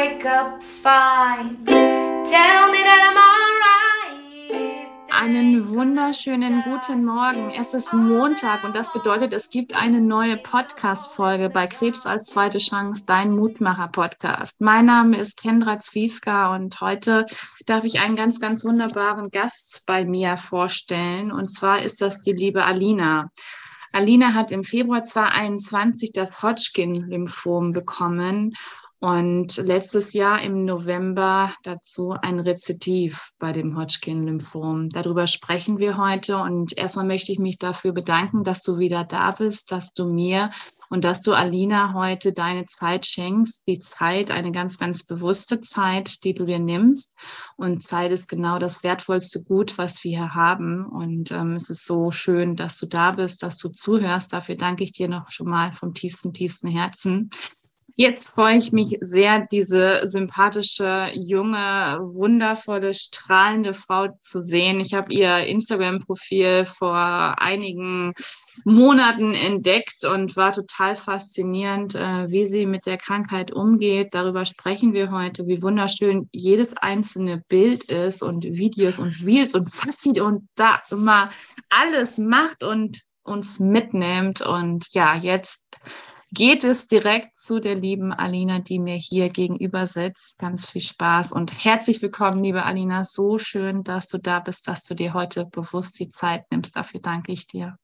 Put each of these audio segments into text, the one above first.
wake up fine. Tell me that I'm. Einen wunderschönen guten Morgen. Es ist Montag und das bedeutet, es gibt eine neue Podcast-Folge bei Krebs als zweite Chance, dein Mutmacher-Podcast. Mein Name ist Kendra Zwiefka und heute darf ich einen ganz, ganz wunderbaren Gast bei mir vorstellen. Und zwar ist das die liebe Alina. Alina hat im Februar 2021 das Hodgkin-Lymphom bekommen und letztes Jahr im November dazu ein Rezidiv bei dem Hodgkin-Lymphom. Darüber sprechen wir heute. Und erstmal möchte ich mich dafür bedanken, dass du wieder da bist, dass du mir und dass du Alina heute deine Zeit schenkst. Die Zeit, eine ganz, ganz bewusste Zeit, die du dir nimmst. Und Zeit ist genau das wertvollste Gut, was wir hier haben. Und ähm, es ist so schön, dass du da bist, dass du zuhörst. Dafür danke ich dir noch schon mal vom tiefsten, tiefsten Herzen. Jetzt freue ich mich sehr, diese sympathische, junge, wundervolle, strahlende Frau zu sehen. Ich habe ihr Instagram-Profil vor einigen Monaten entdeckt und war total faszinierend, äh, wie sie mit der Krankheit umgeht. Darüber sprechen wir heute, wie wunderschön jedes einzelne Bild ist und Videos und Reels und was und da immer alles macht und uns mitnimmt. Und ja, jetzt geht es direkt zu der lieben Alina, die mir hier gegenüber sitzt. Ganz viel Spaß und herzlich willkommen, liebe Alina. So schön, dass du da bist, dass du dir heute bewusst die Zeit nimmst. Dafür danke ich dir.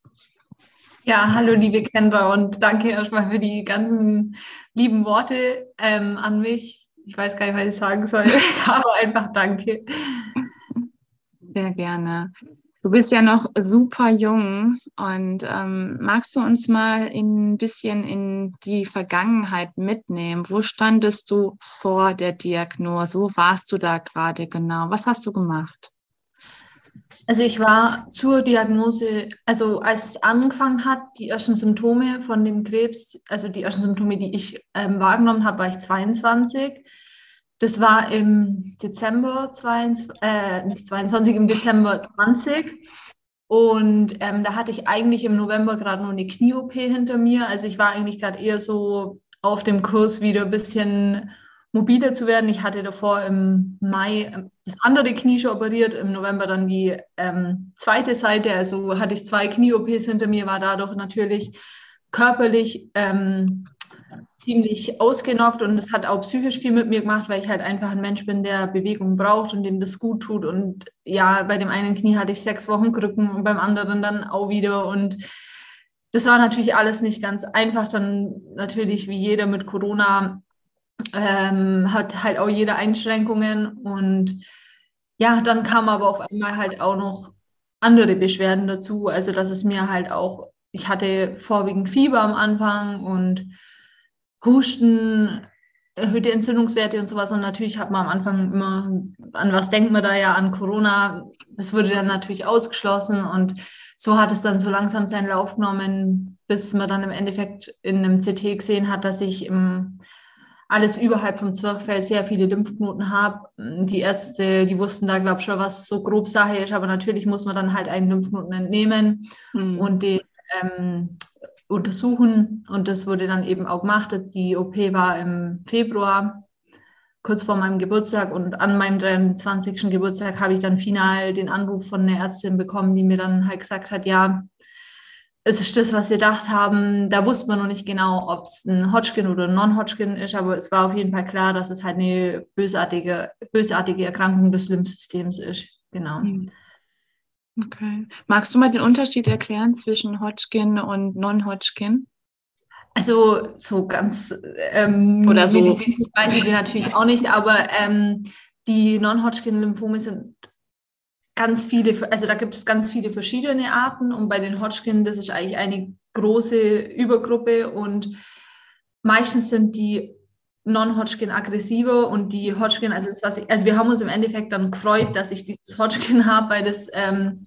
Ja, hallo liebe Kendra und danke erstmal für die ganzen lieben Worte ähm, an mich. Ich weiß gar nicht, was ich sagen soll, aber einfach danke. Sehr gerne. Du bist ja noch super jung und ähm, magst du uns mal ein bisschen in die Vergangenheit mitnehmen? Wo standest du vor der Diagnose? Wo warst du da gerade genau? Was hast du gemacht? Also ich war zur Diagnose, also als es angefangen hat, die ersten Symptome von dem Krebs, also die ersten Symptome, die ich ähm, wahrgenommen habe, war ich 22. Das war im Dezember 22, äh, nicht 22, im Dezember 20. Und ähm, da hatte ich eigentlich im November gerade nur eine Knie-OP hinter mir. Also ich war eigentlich gerade eher so auf dem Kurs, wieder ein bisschen mobiler zu werden. Ich hatte davor im Mai ähm, das andere Knie schon operiert, im November dann die ähm, zweite Seite. Also hatte ich zwei Knie-OPs hinter mir, war dadurch natürlich körperlich ähm, ziemlich ausgenockt und es hat auch psychisch viel mit mir gemacht, weil ich halt einfach ein Mensch bin, der Bewegung braucht und dem das gut tut. Und ja, bei dem einen Knie hatte ich sechs Wochen Krücken und beim anderen dann auch wieder. Und das war natürlich alles nicht ganz einfach. Dann natürlich wie jeder mit Corona ähm, hat halt auch jede Einschränkungen. Und ja, dann kam aber auf einmal halt auch noch andere Beschwerden dazu. Also dass es mir halt auch, ich hatte vorwiegend Fieber am Anfang und Husten, erhöhte Entzündungswerte und sowas. Und natürlich hat man am Anfang immer, an was denkt man da ja, an Corona. Das wurde dann natürlich ausgeschlossen und so hat es dann so langsam seinen Lauf genommen, bis man dann im Endeffekt in einem CT gesehen hat, dass ich im, alles überhalb vom Zwerchfell sehr viele Lymphknoten habe. Die Ärzte, die wussten da, glaube ich, schon, was so grob Sache ist, aber natürlich muss man dann halt einen Lymphknoten entnehmen mhm. und den ähm, untersuchen. Und das wurde dann eben auch gemacht. Die OP war im Februar, kurz vor meinem Geburtstag. Und an meinem 23. Geburtstag habe ich dann final den Anruf von einer Ärztin bekommen, die mir dann halt gesagt hat, ja, es ist das, was wir gedacht haben. Da wusste man noch nicht genau, ob es ein Hodgkin oder ein Non-Hodgkin ist, aber es war auf jeden Fall klar, dass es halt eine bösartige, bösartige Erkrankung des Lymphsystems ist. Genau. Mhm. Okay. Magst du mal den Unterschied erklären zwischen Hodgkin und Non-Hodgkin? Also so ganz ähm, oder so weiß ich natürlich auch nicht, aber ähm, die Non-Hodgkin-Lymphome sind ganz viele, also da gibt es ganz viele verschiedene Arten und bei den Hodgkin, das ist eigentlich eine große Übergruppe und meistens sind die Non-Hodgkin aggressiver und die Hodgkin, also, das, was ich, also wir haben uns im Endeffekt dann gefreut, dass ich dieses Hodgkin habe, weil das ähm,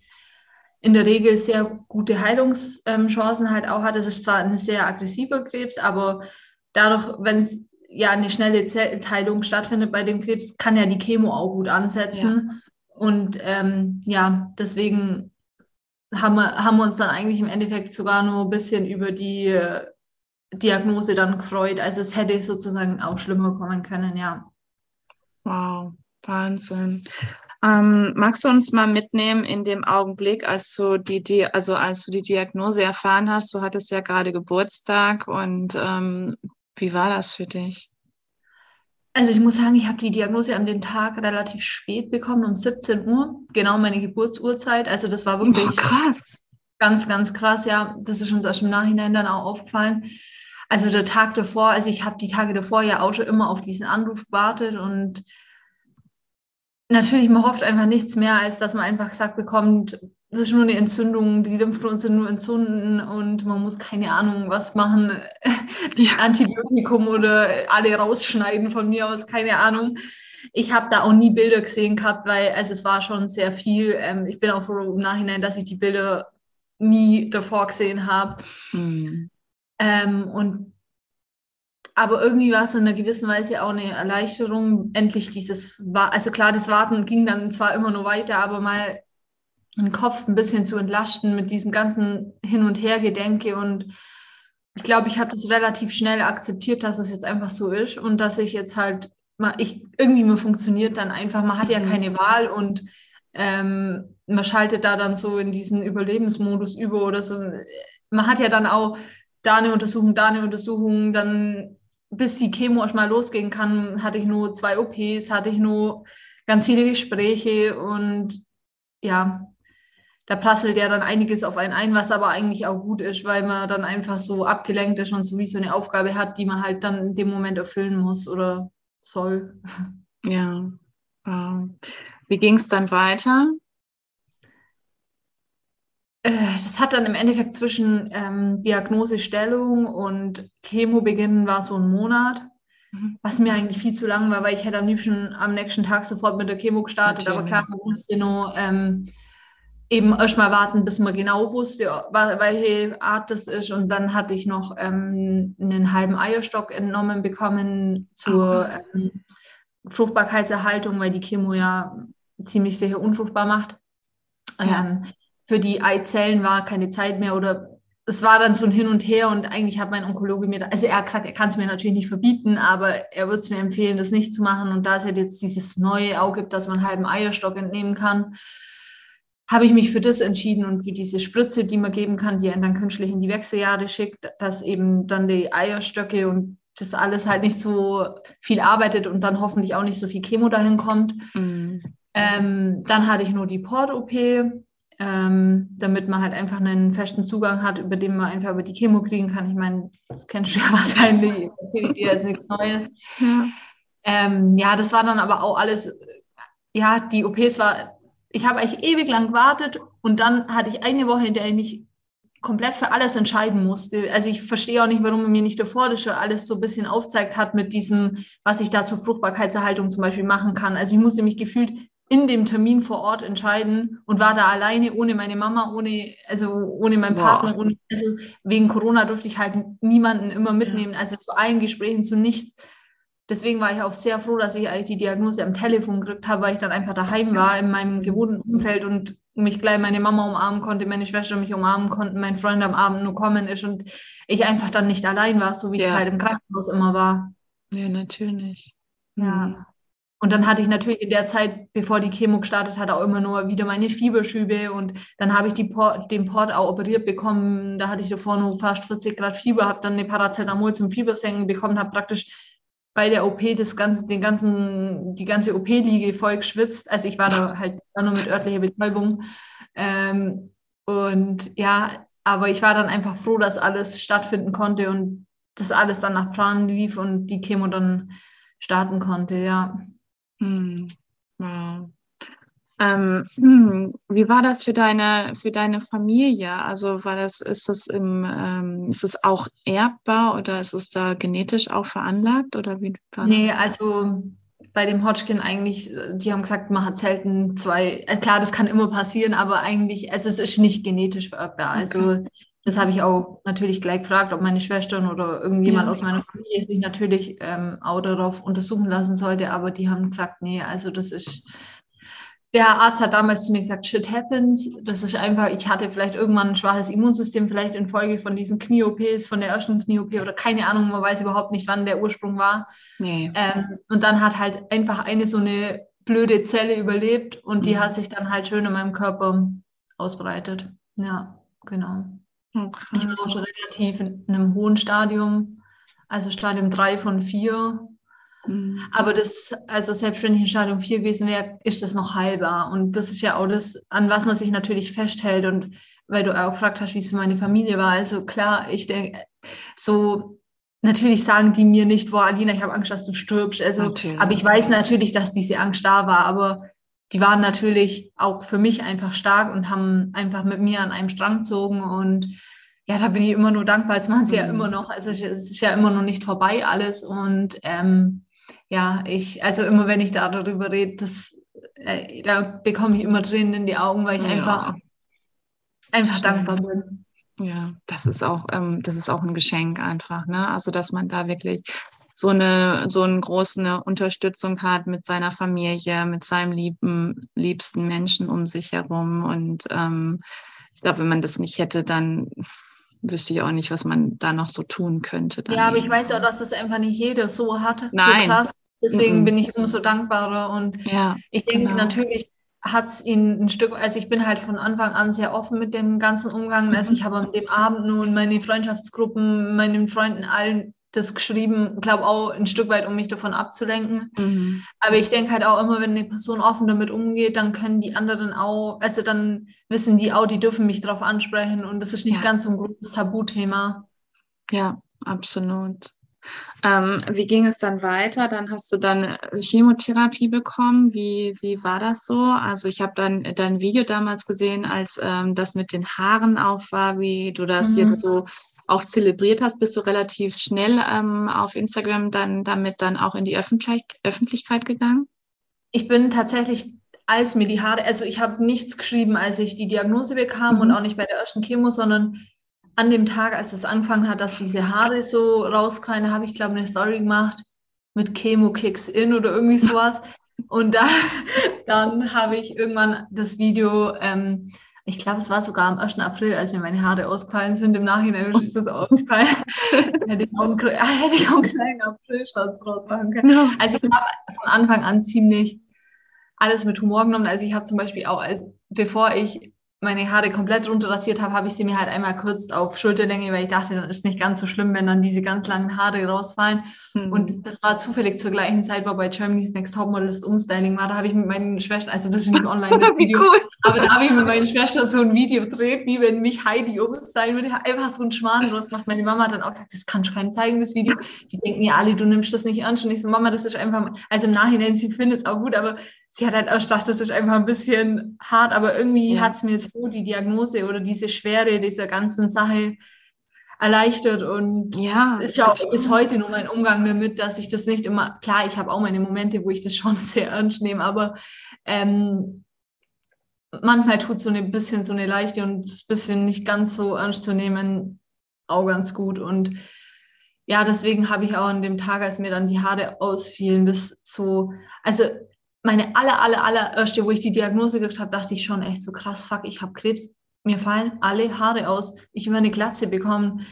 in der Regel sehr gute Heilungschancen ähm, halt auch hat. Es ist zwar ein sehr aggressiver Krebs, aber dadurch, wenn es ja eine schnelle Zellteilung stattfindet bei dem Krebs, kann ja die Chemo auch gut ansetzen. Ja. Und ähm, ja, deswegen haben wir, haben wir uns dann eigentlich im Endeffekt sogar nur ein bisschen über die äh, Diagnose dann gefreut. Also es hätte sozusagen auch schlimmer kommen können, ja. Wow, Wahnsinn. Ähm, magst du uns mal mitnehmen in dem Augenblick, als du die, die, also als du die Diagnose erfahren hast? Du hattest ja gerade Geburtstag und ähm, wie war das für dich? Also ich muss sagen, ich habe die Diagnose an dem Tag relativ spät bekommen, um 17 Uhr, genau meine Geburtsurzeit. Also das war wirklich oh, krass. Ganz, ganz krass, ja. Das ist uns erst im Nachhinein dann auch aufgefallen. Also der Tag davor, also ich habe die Tage davor ja auch schon immer auf diesen Anruf gewartet und natürlich, man hofft einfach nichts mehr, als dass man einfach gesagt bekommt, das ist nur eine Entzündung, die Lymphknoten sind nur entzünden und man muss keine Ahnung was machen, die Antibiotikum oder alle rausschneiden von mir aus, keine Ahnung. Ich habe da auch nie Bilder gesehen gehabt, weil also es war schon sehr viel. Ähm, ich bin auch froh im Nachhinein, dass ich die Bilder nie davor gesehen habe. Mhm. Ähm, und aber irgendwie war es in einer gewissen Weise auch eine Erleichterung, endlich dieses, also klar, das Warten ging dann zwar immer nur weiter, aber mal den Kopf ein bisschen zu entlasten mit diesem ganzen Hin- und Her-Gedenke. Und ich glaube, ich habe das relativ schnell akzeptiert, dass es jetzt einfach so ist und dass ich jetzt halt, mal, ich, irgendwie mir funktioniert dann einfach, man hat ja mhm. keine Wahl und ähm, man schaltet da dann so in diesen Überlebensmodus über oder so. Man hat ja dann auch da eine Untersuchung, da eine Untersuchung, dann bis die Chemo erstmal losgehen kann, hatte ich nur zwei OPs, hatte ich nur ganz viele Gespräche und ja, da prasselt ja dann einiges auf einen ein, was aber eigentlich auch gut ist, weil man dann einfach so abgelenkt ist und so wie so eine Aufgabe hat, die man halt dann in dem Moment erfüllen muss oder soll. Ja. Wie ging es dann weiter? Äh, das hat dann im Endeffekt zwischen ähm, Diagnosestellung und Chemobeginn war so ein Monat, mhm. was mir eigentlich viel zu lang war, weil ich hätte am liebsten am nächsten Tag sofort mit der Chemo gestartet, Natürlich. aber klar, man musste nur ähm, eben erstmal warten, bis man genau wusste, welche Art das ist. Und dann hatte ich noch ähm, einen halben Eierstock entnommen bekommen zur ähm, Fruchtbarkeitserhaltung, weil die Chemo ja ziemlich sehr unfruchtbar macht. Ja. Ähm, für die Eizellen war keine Zeit mehr oder es war dann so ein Hin und Her und eigentlich hat mein Onkologe mir, also er hat gesagt, er kann es mir natürlich nicht verbieten, aber er würde es mir empfehlen, das nicht zu machen. Und da es halt jetzt dieses neue Auge gibt, dass man einen halben Eierstock entnehmen kann, habe ich mich für das entschieden und für diese Spritze, die man geben kann, die einen dann künstlich in die Wechseljahre schickt, dass eben dann die Eierstöcke und das alles halt nicht so viel arbeitet und dann hoffentlich auch nicht so viel Chemo dahin kommt. Mhm. Ähm, dann hatte ich nur die Port-OP, ähm, damit man halt einfach einen festen Zugang hat, über den man einfach über die Chemo kriegen kann. Ich meine, das kennst du ja wahrscheinlich, erzähle ich dir jetzt nichts Neues. Ja. Ähm, ja, das war dann aber auch alles, ja, die OPs war ich habe eigentlich ewig lang gewartet und dann hatte ich eine Woche, in der ich mich komplett für alles entscheiden musste. Also ich verstehe auch nicht, warum man mir nicht davor das schon alles so ein bisschen aufzeigt hat mit diesem, was ich da zur Fruchtbarkeitserhaltung zum Beispiel machen kann. Also ich musste mich gefühlt in dem Termin vor Ort entscheiden und war da alleine, ohne meine Mama, ohne, also ohne meinen Partner, ohne, also wegen Corona durfte ich halt niemanden immer mitnehmen, also zu allen Gesprächen, zu nichts deswegen war ich auch sehr froh, dass ich eigentlich die Diagnose am Telefon gekriegt habe, weil ich dann einfach daheim war in meinem gewohnten Umfeld und mich gleich meine Mama umarmen konnte, meine Schwester mich umarmen konnten, mein Freund am Abend nur kommen ist und ich einfach dann nicht allein war, so wie ja. es halt im Krankenhaus immer war. Ja, natürlich. Ja. Und dann hatte ich natürlich in der Zeit, bevor die Chemo gestartet hat, auch immer nur wieder meine Fieberschübe. Und dann habe ich die Port, den Port auch operiert bekommen. Da hatte ich davor nur fast 40 Grad Fieber, habe dann eine Paracetamol zum Fiebersenken bekommen, habe praktisch bei der OP das ganze, den ganzen, die ganze OP-Liege voll geschwitzt. Also ich war da halt nur mit örtlicher Betäubung. Ähm, und ja, aber ich war dann einfach froh, dass alles stattfinden konnte und das alles dann nach Plan lief und die Chemo dann starten konnte, ja. Hm. Wow. Ähm, hm, wie war das für deine, für deine Familie? Also war das, ist das im, ähm, ist es auch erbbar oder ist es da genetisch auch veranlagt oder wie war das? Nee, also bei dem Hodgkin eigentlich, die haben gesagt, man hat selten zwei, äh, klar, das kann immer passieren, aber eigentlich, also es ist nicht genetisch vererbbar. Okay. Also das habe ich auch natürlich gleich gefragt, ob meine Schwestern oder irgendjemand ja. aus meiner Familie sich natürlich ähm, auch darauf untersuchen lassen sollte, aber die haben gesagt, nee, also das ist der Arzt hat damals zu mir gesagt, shit happens. Das ist einfach, ich hatte vielleicht irgendwann ein schwaches Immunsystem, vielleicht infolge von diesen Knie-OPs, von der ersten Knie-OP oder keine Ahnung, man weiß überhaupt nicht, wann der Ursprung war. Nee. Ähm, und dann hat halt einfach eine so eine blöde Zelle überlebt und die mhm. hat sich dann halt schön in meinem Körper ausbreitet. Ja, genau. Oh, ich war schon relativ in einem hohen Stadium, also Stadium 3 von 4. Mhm. Aber das, also selbst wenn ich in Stadium 4 gewesen wäre, ist das noch heilbar. Und das ist ja auch das, an was man sich natürlich festhält. Und weil du auch gefragt hast, wie es für meine Familie war. Also klar, ich denke, so natürlich sagen die mir nicht, boah, Alina, ich habe Angst, dass du stirbst. Also, aber ich weiß natürlich, dass diese Angst da war. Aber die waren natürlich auch für mich einfach stark und haben einfach mit mir an einem Strang gezogen. Und ja, da bin ich immer nur dankbar. Es machen sie mhm. ja immer noch. Also es ist ja immer noch nicht vorbei alles. Und ähm, ja, ich, also immer wenn ich da darüber rede, das, äh, da bekomme ich immer Tränen in die Augen, weil ich ja. einfach, einfach dankbar bin. Ja, das ist auch, ähm, das ist auch ein Geschenk einfach, ne? Also dass man da wirklich so eine so eine große Unterstützung hat mit seiner Familie, mit seinem lieben, liebsten Menschen um sich herum. Und ähm, ich glaube, wenn man das nicht hätte, dann wüsste ich auch nicht, was man da noch so tun könnte. Ja, aber ich weiß auch, dass es einfach nicht jeder so hat. Nein. So krass. Deswegen mhm. bin ich umso dankbarer. Und ja, ich denke genau. natürlich hat es ihn ein Stück, also ich bin halt von Anfang an sehr offen mit dem ganzen Umgang. Also ich habe an dem Abend nun meine Freundschaftsgruppen, meinen Freunden allen das geschrieben, glaube auch ein Stück weit, um mich davon abzulenken. Mhm. Aber ich denke halt auch immer, wenn eine Person offen damit umgeht, dann können die anderen auch, also dann wissen die auch, die dürfen mich darauf ansprechen und das ist nicht ja. ganz so ein großes Tabuthema. Ja, absolut. Ähm, wie ging es dann weiter? Dann hast du dann Chemotherapie bekommen. Wie, wie war das so? Also ich habe dann dein Video damals gesehen, als ähm, das mit den Haaren auf war, wie du das mhm. jetzt so auch zelebriert hast. Bist du relativ schnell ähm, auf Instagram dann damit dann auch in die Öffentlich Öffentlichkeit gegangen? Ich bin tatsächlich als mir die Haare, also ich habe nichts geschrieben, als ich die Diagnose bekam mhm. und auch nicht bei der ersten Chemo, sondern an dem Tag, als es angefangen hat, dass diese Haare so rauskamen, habe ich, glaube ich, eine Story gemacht mit Chemo Kicks In oder irgendwie sowas. Und da, dann habe ich irgendwann das Video, ähm, ich glaube, es war sogar am 1. April, als mir meine Haare ausgefallen sind. Im Nachhinein ist das aufgefallen. hätte, ich auch einen, hätte ich auch einen kleinen April-Schatz draus machen können. Ja. Also ich habe von Anfang an ziemlich alles mit Humor genommen. Also ich habe zum Beispiel auch, als, bevor ich meine Haare komplett runter rasiert habe, habe ich sie mir halt einmal kurz auf Schulterlänge, weil ich dachte, dann ist nicht ganz so schlimm, wenn dann diese ganz langen Haare rausfallen. Mhm. Und das war zufällig zur gleichen Zeit, wo bei Germany's Next Topmodel das Umstyling war. Da habe ich mit meinen Schwestern, also das ist nicht online Video, cool. aber da habe ich mit meinen Schwestern so ein Video gedreht, wie wenn mich Heidi umstylen würde. Einfach so ein Schmarrn draus macht. Meine Mama hat dann auch gesagt, das kannst du keinem zeigen, das Video. Die denken ja alle, du nimmst das nicht ernst. Und ich so, Mama, das ist einfach, also im Nachhinein, sie findet es auch gut, aber sie hat halt auch gedacht, das ist einfach ein bisschen hart, aber irgendwie ja. hat es mir so die Diagnose oder diese Schwere dieser ganzen Sache erleichtert und ja, ist ja auch bis heute nur mein Umgang damit, dass ich das nicht immer, klar, ich habe auch meine Momente, wo ich das schon sehr ernst nehme, aber ähm, manchmal tut so ein bisschen so eine leichte und das bisschen nicht ganz so ernst zu nehmen auch ganz gut und ja, deswegen habe ich auch an dem Tag, als mir dann die Haare ausfielen, das so, also meine aller, aller, aller erste, wo ich die Diagnose gekriegt habe, dachte ich schon echt so krass, fuck, ich habe Krebs, mir fallen alle Haare aus, ich werde eine Glatze bekommen.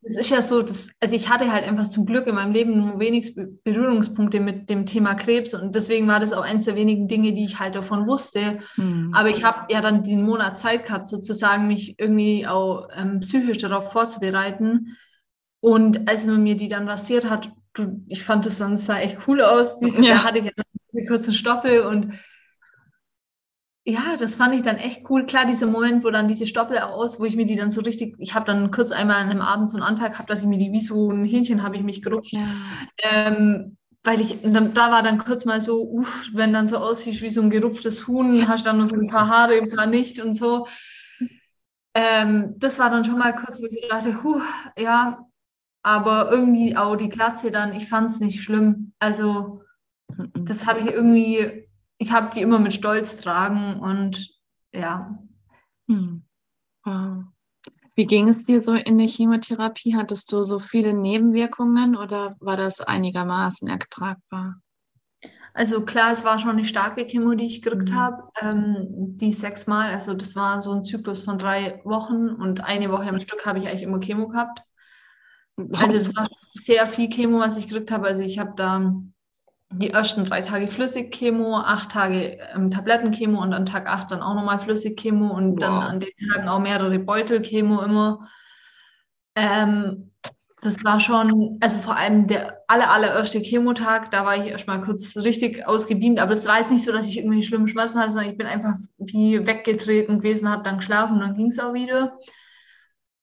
Das ist ja so, dass, also ich hatte halt einfach zum Glück in meinem Leben nur wenig Berührungspunkte mit dem Thema Krebs und deswegen war das auch eines der wenigen Dinge, die ich halt davon wusste. Mhm. Aber ich habe ja dann den Monat Zeit gehabt, sozusagen mich irgendwie auch ähm, psychisch darauf vorzubereiten. Und als man mir die dann rasiert hat, du, ich fand das dann sah echt cool aus. Diese, ja. Da hatte ich ja diese kurzen Stoppel und ja, das fand ich dann echt cool. Klar, dieser Moment, wo dann diese Stoppel aus, wo ich mir die dann so richtig, ich habe dann kurz einmal an einem Abend so einen Anfall gehabt, dass ich mir die wie so ein Hähnchen habe ich mich gerupft. Ja. Ähm, weil ich, dann, da war dann kurz mal so, uff, wenn dann so aussieht wie so ein gerupftes Huhn, hast dann nur so ein paar Haare, ein paar nicht und so. Ähm, das war dann schon mal kurz, wo ich dachte, huh, ja, aber irgendwie auch die Glatze dann, ich fand es nicht schlimm. Also. Das habe ich irgendwie, ich habe die immer mit Stolz tragen und ja. Hm. Wow. Wie ging es dir so in der Chemotherapie? Hattest du so viele Nebenwirkungen oder war das einigermaßen ertragbar? Also klar, es war schon eine starke Chemo, die ich gekriegt Mhm. habe, ähm, die sechsmal. Also das war so ein Zyklus von drei Wochen und eine Woche am Stück habe ich eigentlich immer Chemo gehabt. Also es war sehr viel Chemo, was ich gekriegt habe. Also ich habe da die ersten drei Tage Flüssigchemo, acht Tage ähm, Tablettenchemo und an Tag acht dann auch nochmal Flüssigchemo und dann Wow. an den Tagen auch mehrere Beutelchemo immer. Ähm, das war schon, also vor allem der aller, allererste Chemotag, da war ich erstmal kurz richtig ausgebeamt, aber es war jetzt nicht so, dass ich irgendwie schlimme Schmerzen hatte, sondern ich bin einfach wie weggetreten gewesen, habe dann geschlafen und dann ging es auch wieder.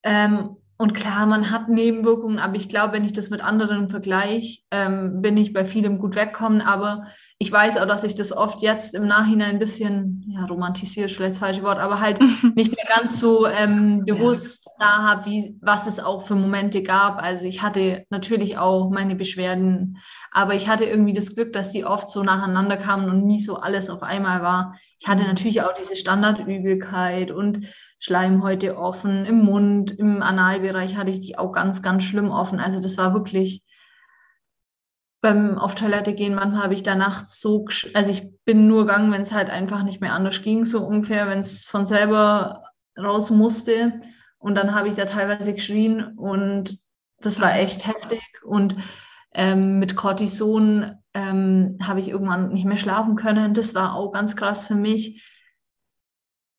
Ähm, und klar, man hat Nebenwirkungen, aber ich glaube, wenn ich das mit anderen vergleiche, ähm, bin ich bei vielem gut weggekommen. Aber ich weiß auch, dass ich das oft jetzt im Nachhinein ein bisschen, ja, romantisiert, vielleicht das falsche Wort, aber halt nicht mehr ganz so ähm, bewusst da habe, wie, was es auch für Momente gab. Also ich hatte natürlich auch meine Beschwerden, aber ich hatte irgendwie das Glück, dass die oft so nacheinander kamen und nie so alles auf einmal war. Ich hatte natürlich auch diese Standardübelkeit und Schleimhäute offen, im Mund, im Analbereich hatte ich die auch ganz, ganz schlimm offen. Also das war wirklich beim auf Toilette gehen, manchmal habe ich da nachts so, also ich bin nur gegangen, wenn es halt einfach nicht mehr anders ging, so ungefähr, wenn es von selber raus musste. Und dann habe ich da teilweise geschrien und das war echt heftig. Und ähm, mit Cortison ähm, habe ich irgendwann nicht mehr schlafen können. Das war auch ganz krass für mich,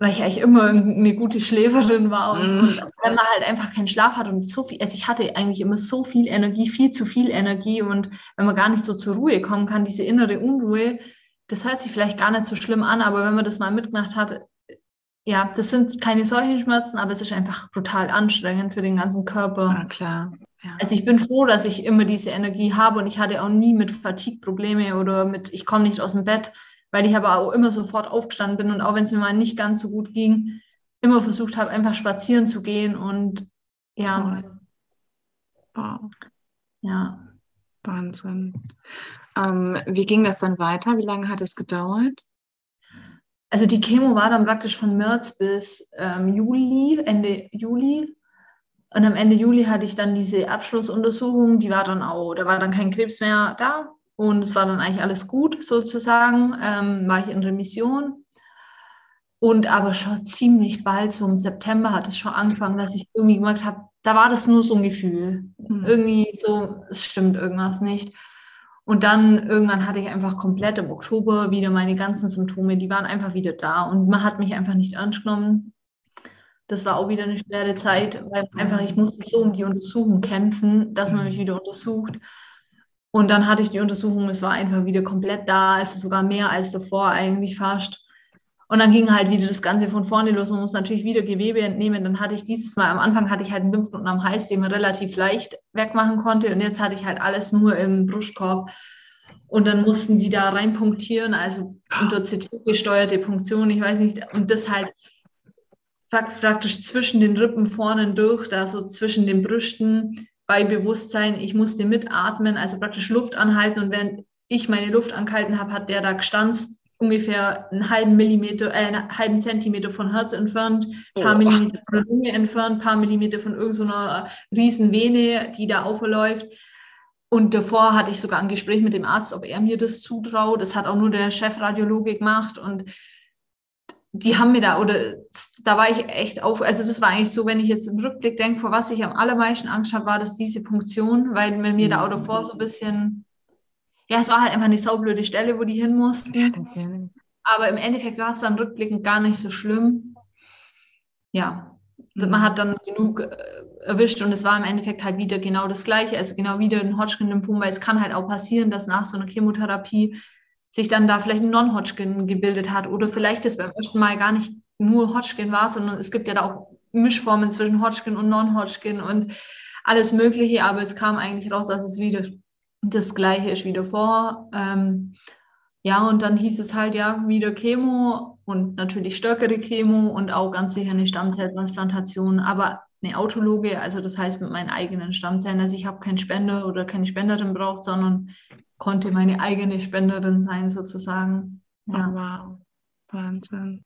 weil ich eigentlich immer eine gute Schläferin war und so. Mhm. Und wenn man halt einfach keinen Schlaf hat und so viel, also ich hatte eigentlich immer so viel Energie, viel zu viel Energie und wenn man gar nicht so zur Ruhe kommen kann, diese innere Unruhe, das hört sich vielleicht gar nicht so schlimm an, aber wenn man das mal mitgemacht hat, ja, das sind keine solchen Schmerzen, aber es ist einfach brutal anstrengend für den ganzen Körper. Ja, klar. Ja. Also ich bin froh, dass ich immer diese Energie habe und ich hatte auch nie mit Fatigue Probleme oder mit, ich komme nicht aus dem Bett, weil ich aber auch immer sofort aufgestanden bin und auch wenn es mir mal nicht ganz so gut ging, immer versucht habe, einfach spazieren zu gehen und ja. Wow. ja. Wahnsinn. Ähm, wie ging das dann weiter? Wie lange hat es gedauert? Also die Chemo war dann praktisch von März bis ähm, Juli, Ende Juli. Und am Ende Juli hatte ich dann diese Abschlussuntersuchung, die war dann auch, da war dann kein Krebs mehr da und es war dann eigentlich alles gut sozusagen, ähm, war ich in Remission. Und aber schon ziemlich bald, so im September hat es schon angefangen, dass ich irgendwie gemerkt habe, da war das nur so ein Gefühl. Hm. Irgendwie so, es stimmt irgendwas nicht. Und dann irgendwann hatte ich einfach komplett im Oktober wieder meine ganzen Symptome, die waren einfach wieder da und man hat mich einfach nicht ernst genommen. Das war auch wieder eine schwere Zeit, weil einfach ich musste so um die Untersuchung kämpfen, dass man mich wieder untersucht. Und dann hatte ich die Untersuchung, es war einfach wieder komplett da, also sogar mehr als davor eigentlich fast. Und dann ging halt wieder das Ganze von vorne los. Man muss natürlich wieder Gewebe entnehmen. Dann hatte ich dieses Mal, am Anfang hatte ich halt einen Lymphknoten am Hals, den man relativ leicht wegmachen konnte. Und jetzt hatte ich halt alles nur im Brustkorb. Und dann mussten die da rein punktieren, also unter CT gesteuerte Punktion, ich weiß nicht. Und das halt prakt- praktisch zwischen den Rippen vorne durch, da so zwischen den Brüsten bei Bewusstsein. Ich musste mitatmen, also praktisch Luft anhalten. Und während ich meine Luft angehalten habe, hat der da gestanzt, ungefähr einen halben Millimeter, äh, einen halben Zentimeter von Herz entfernt, ein paar Oh. Millimeter von der Lunge entfernt, ein paar Millimeter von irgendeiner riesen Vene, die da aufläuft. Und davor hatte ich sogar ein Gespräch mit dem Arzt, ob er mir das zutraut. Das hat auch nur der Chefradiologe gemacht und die haben mir da, oder da war ich echt auf, also das war eigentlich so, wenn ich jetzt im Rückblick denke, vor was ich am allermeisten Angst habe, war das diese Punktion, weil mir mir da auch davor so ein bisschen, ja, es war halt einfach eine saublöde Stelle, wo die hin mussten. Aber im Endeffekt war es dann rückblickend gar nicht so schlimm. Ja, man hat dann genug äh, erwischt und es war im Endeffekt halt wieder genau das Gleiche, also genau wieder ein Hodgkin-Lymphom, weil es kann halt auch passieren, dass nach so einer Chemotherapie sich dann da vielleicht ein Non-Hodgkin gebildet hat oder vielleicht das beim ersten Mal gar nicht nur Hodgkin war, sondern es gibt ja da auch Mischformen zwischen Hodgkin und Non-Hodgkin und alles Mögliche, aber es kam eigentlich raus, dass es wieder das Gleiche ist wie davor. Ähm, ja, und dann hieß es halt ja wieder Chemo und natürlich stärkere Chemo und auch ganz sicher eine Stammzelltransplantation, aber eine Autologe, also das heißt mit meinen eigenen Stammzellen. Also ich habe keinen Spender oder keine Spenderin braucht, sondern konnte meine eigene Spenderin sein sozusagen. Ja. Wow, Wahnsinn.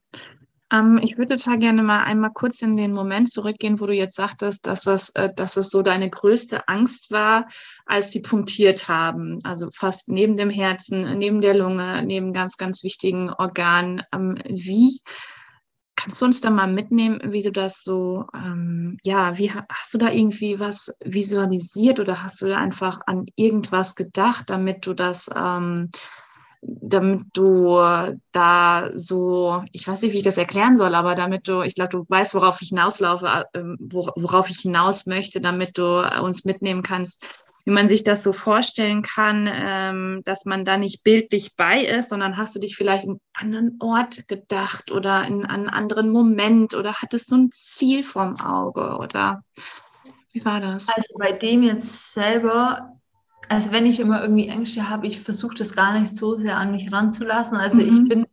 Ähm, ich würde total gerne mal einmal kurz in den Moment zurückgehen, wo du jetzt sagtest, dass es, äh, dass es so deine größte Angst war, als die punktiert haben. Also fast neben dem Herzen, neben der Lunge, neben ganz, ganz wichtigen Organen. Ähm, wie kannst du uns da mal mitnehmen, wie du das so, ähm, ja, wie hast du da irgendwie was visualisiert oder hast du da einfach an irgendwas gedacht, damit du das ähm, damit du da so, ich weiß nicht, wie ich das erklären soll, aber damit du, ich glaube, du weißt, worauf ich hinauslaufe, ähm, worauf ich hinaus möchte, damit du uns mitnehmen kannst, wie man sich das so vorstellen kann, ähm, dass man da nicht bildlich bei ist, sondern hast du dich vielleicht in einen anderen Ort gedacht oder in einen anderen Moment oder hattest du ein Ziel vom Auge oder wie war das? Also bei dem jetzt selber also wenn ich immer irgendwie Ängste habe, ich versuche das gar nicht so sehr an mich ranzulassen. Also mhm. ich bin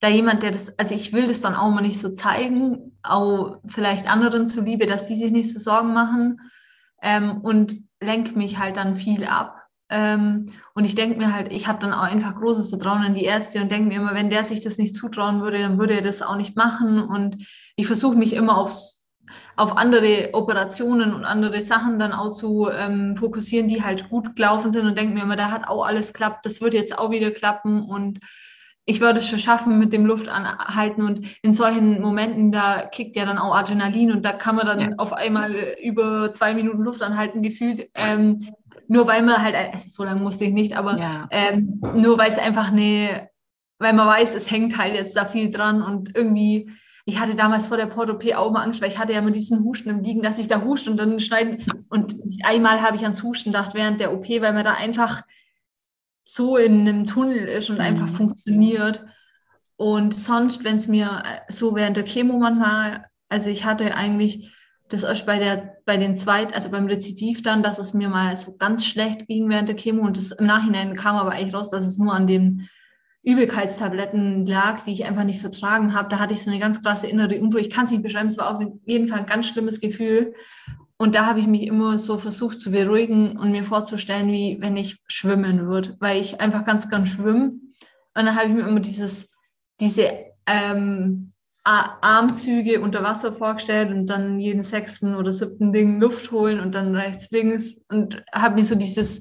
da jemand, der das, also ich will das dann auch mal nicht so zeigen, auch vielleicht anderen zuliebe, dass die sich nicht so Sorgen machen ähm, und lenke mich halt dann viel ab. Ähm, und ich denke mir halt, ich habe dann auch einfach großes Vertrauen in die Ärzte und denke mir immer, wenn der sich das nicht zutrauen würde, dann würde er das auch nicht machen. Und ich versuche mich immer aufs auf andere Operationen und andere Sachen dann auch zu ähm, fokussieren, die halt gut gelaufen sind und denke mir immer, da hat auch alles klappt, das wird jetzt auch wieder klappen und ich würde es schon schaffen mit dem Luftanhalten und in solchen Momenten, da kickt ja dann auch Adrenalin und da kann man dann ja. auf einmal über zwei Minuten Luft anhalten gefühlt. Ähm, nur weil man halt, also so lange musste ich nicht, aber ja. ähm, nur weil es einfach eine, weil man weiß, es hängt halt jetzt da viel dran und irgendwie ich hatte damals vor der Port-OP auch mal Angst, weil ich hatte ja immer diesen Husten im Liegen, dass ich da husche und dann schneiden. Und einmal habe ich ans Husten gedacht während der OP, weil man da einfach so in einem Tunnel ist und mhm. einfach funktioniert. Und sonst, wenn es mir äh, so während der Chemo manchmal, also ich hatte eigentlich das erst bei der, bei den zweit, also beim Rezidiv dann, dass es mir mal so ganz schlecht ging während der Chemo und das im Nachhinein kam aber eigentlich raus, dass es nur an dem Übelkeitstabletten lag, die ich einfach nicht vertragen habe. Da hatte ich so eine ganz krasse innere Unruhe. Ich kann es nicht beschreiben, es war auf jeden Fall ein ganz schlimmes Gefühl. Und da habe ich mich immer so versucht zu beruhigen und mir vorzustellen, wie wenn ich schwimmen würde, weil ich einfach ganz gern schwimme. Und dann habe ich mir immer dieses, diese ähm, Armzüge unter Wasser vorgestellt und dann jeden sechsten oder siebten Ding Luft holen und dann rechts, links und habe mir so dieses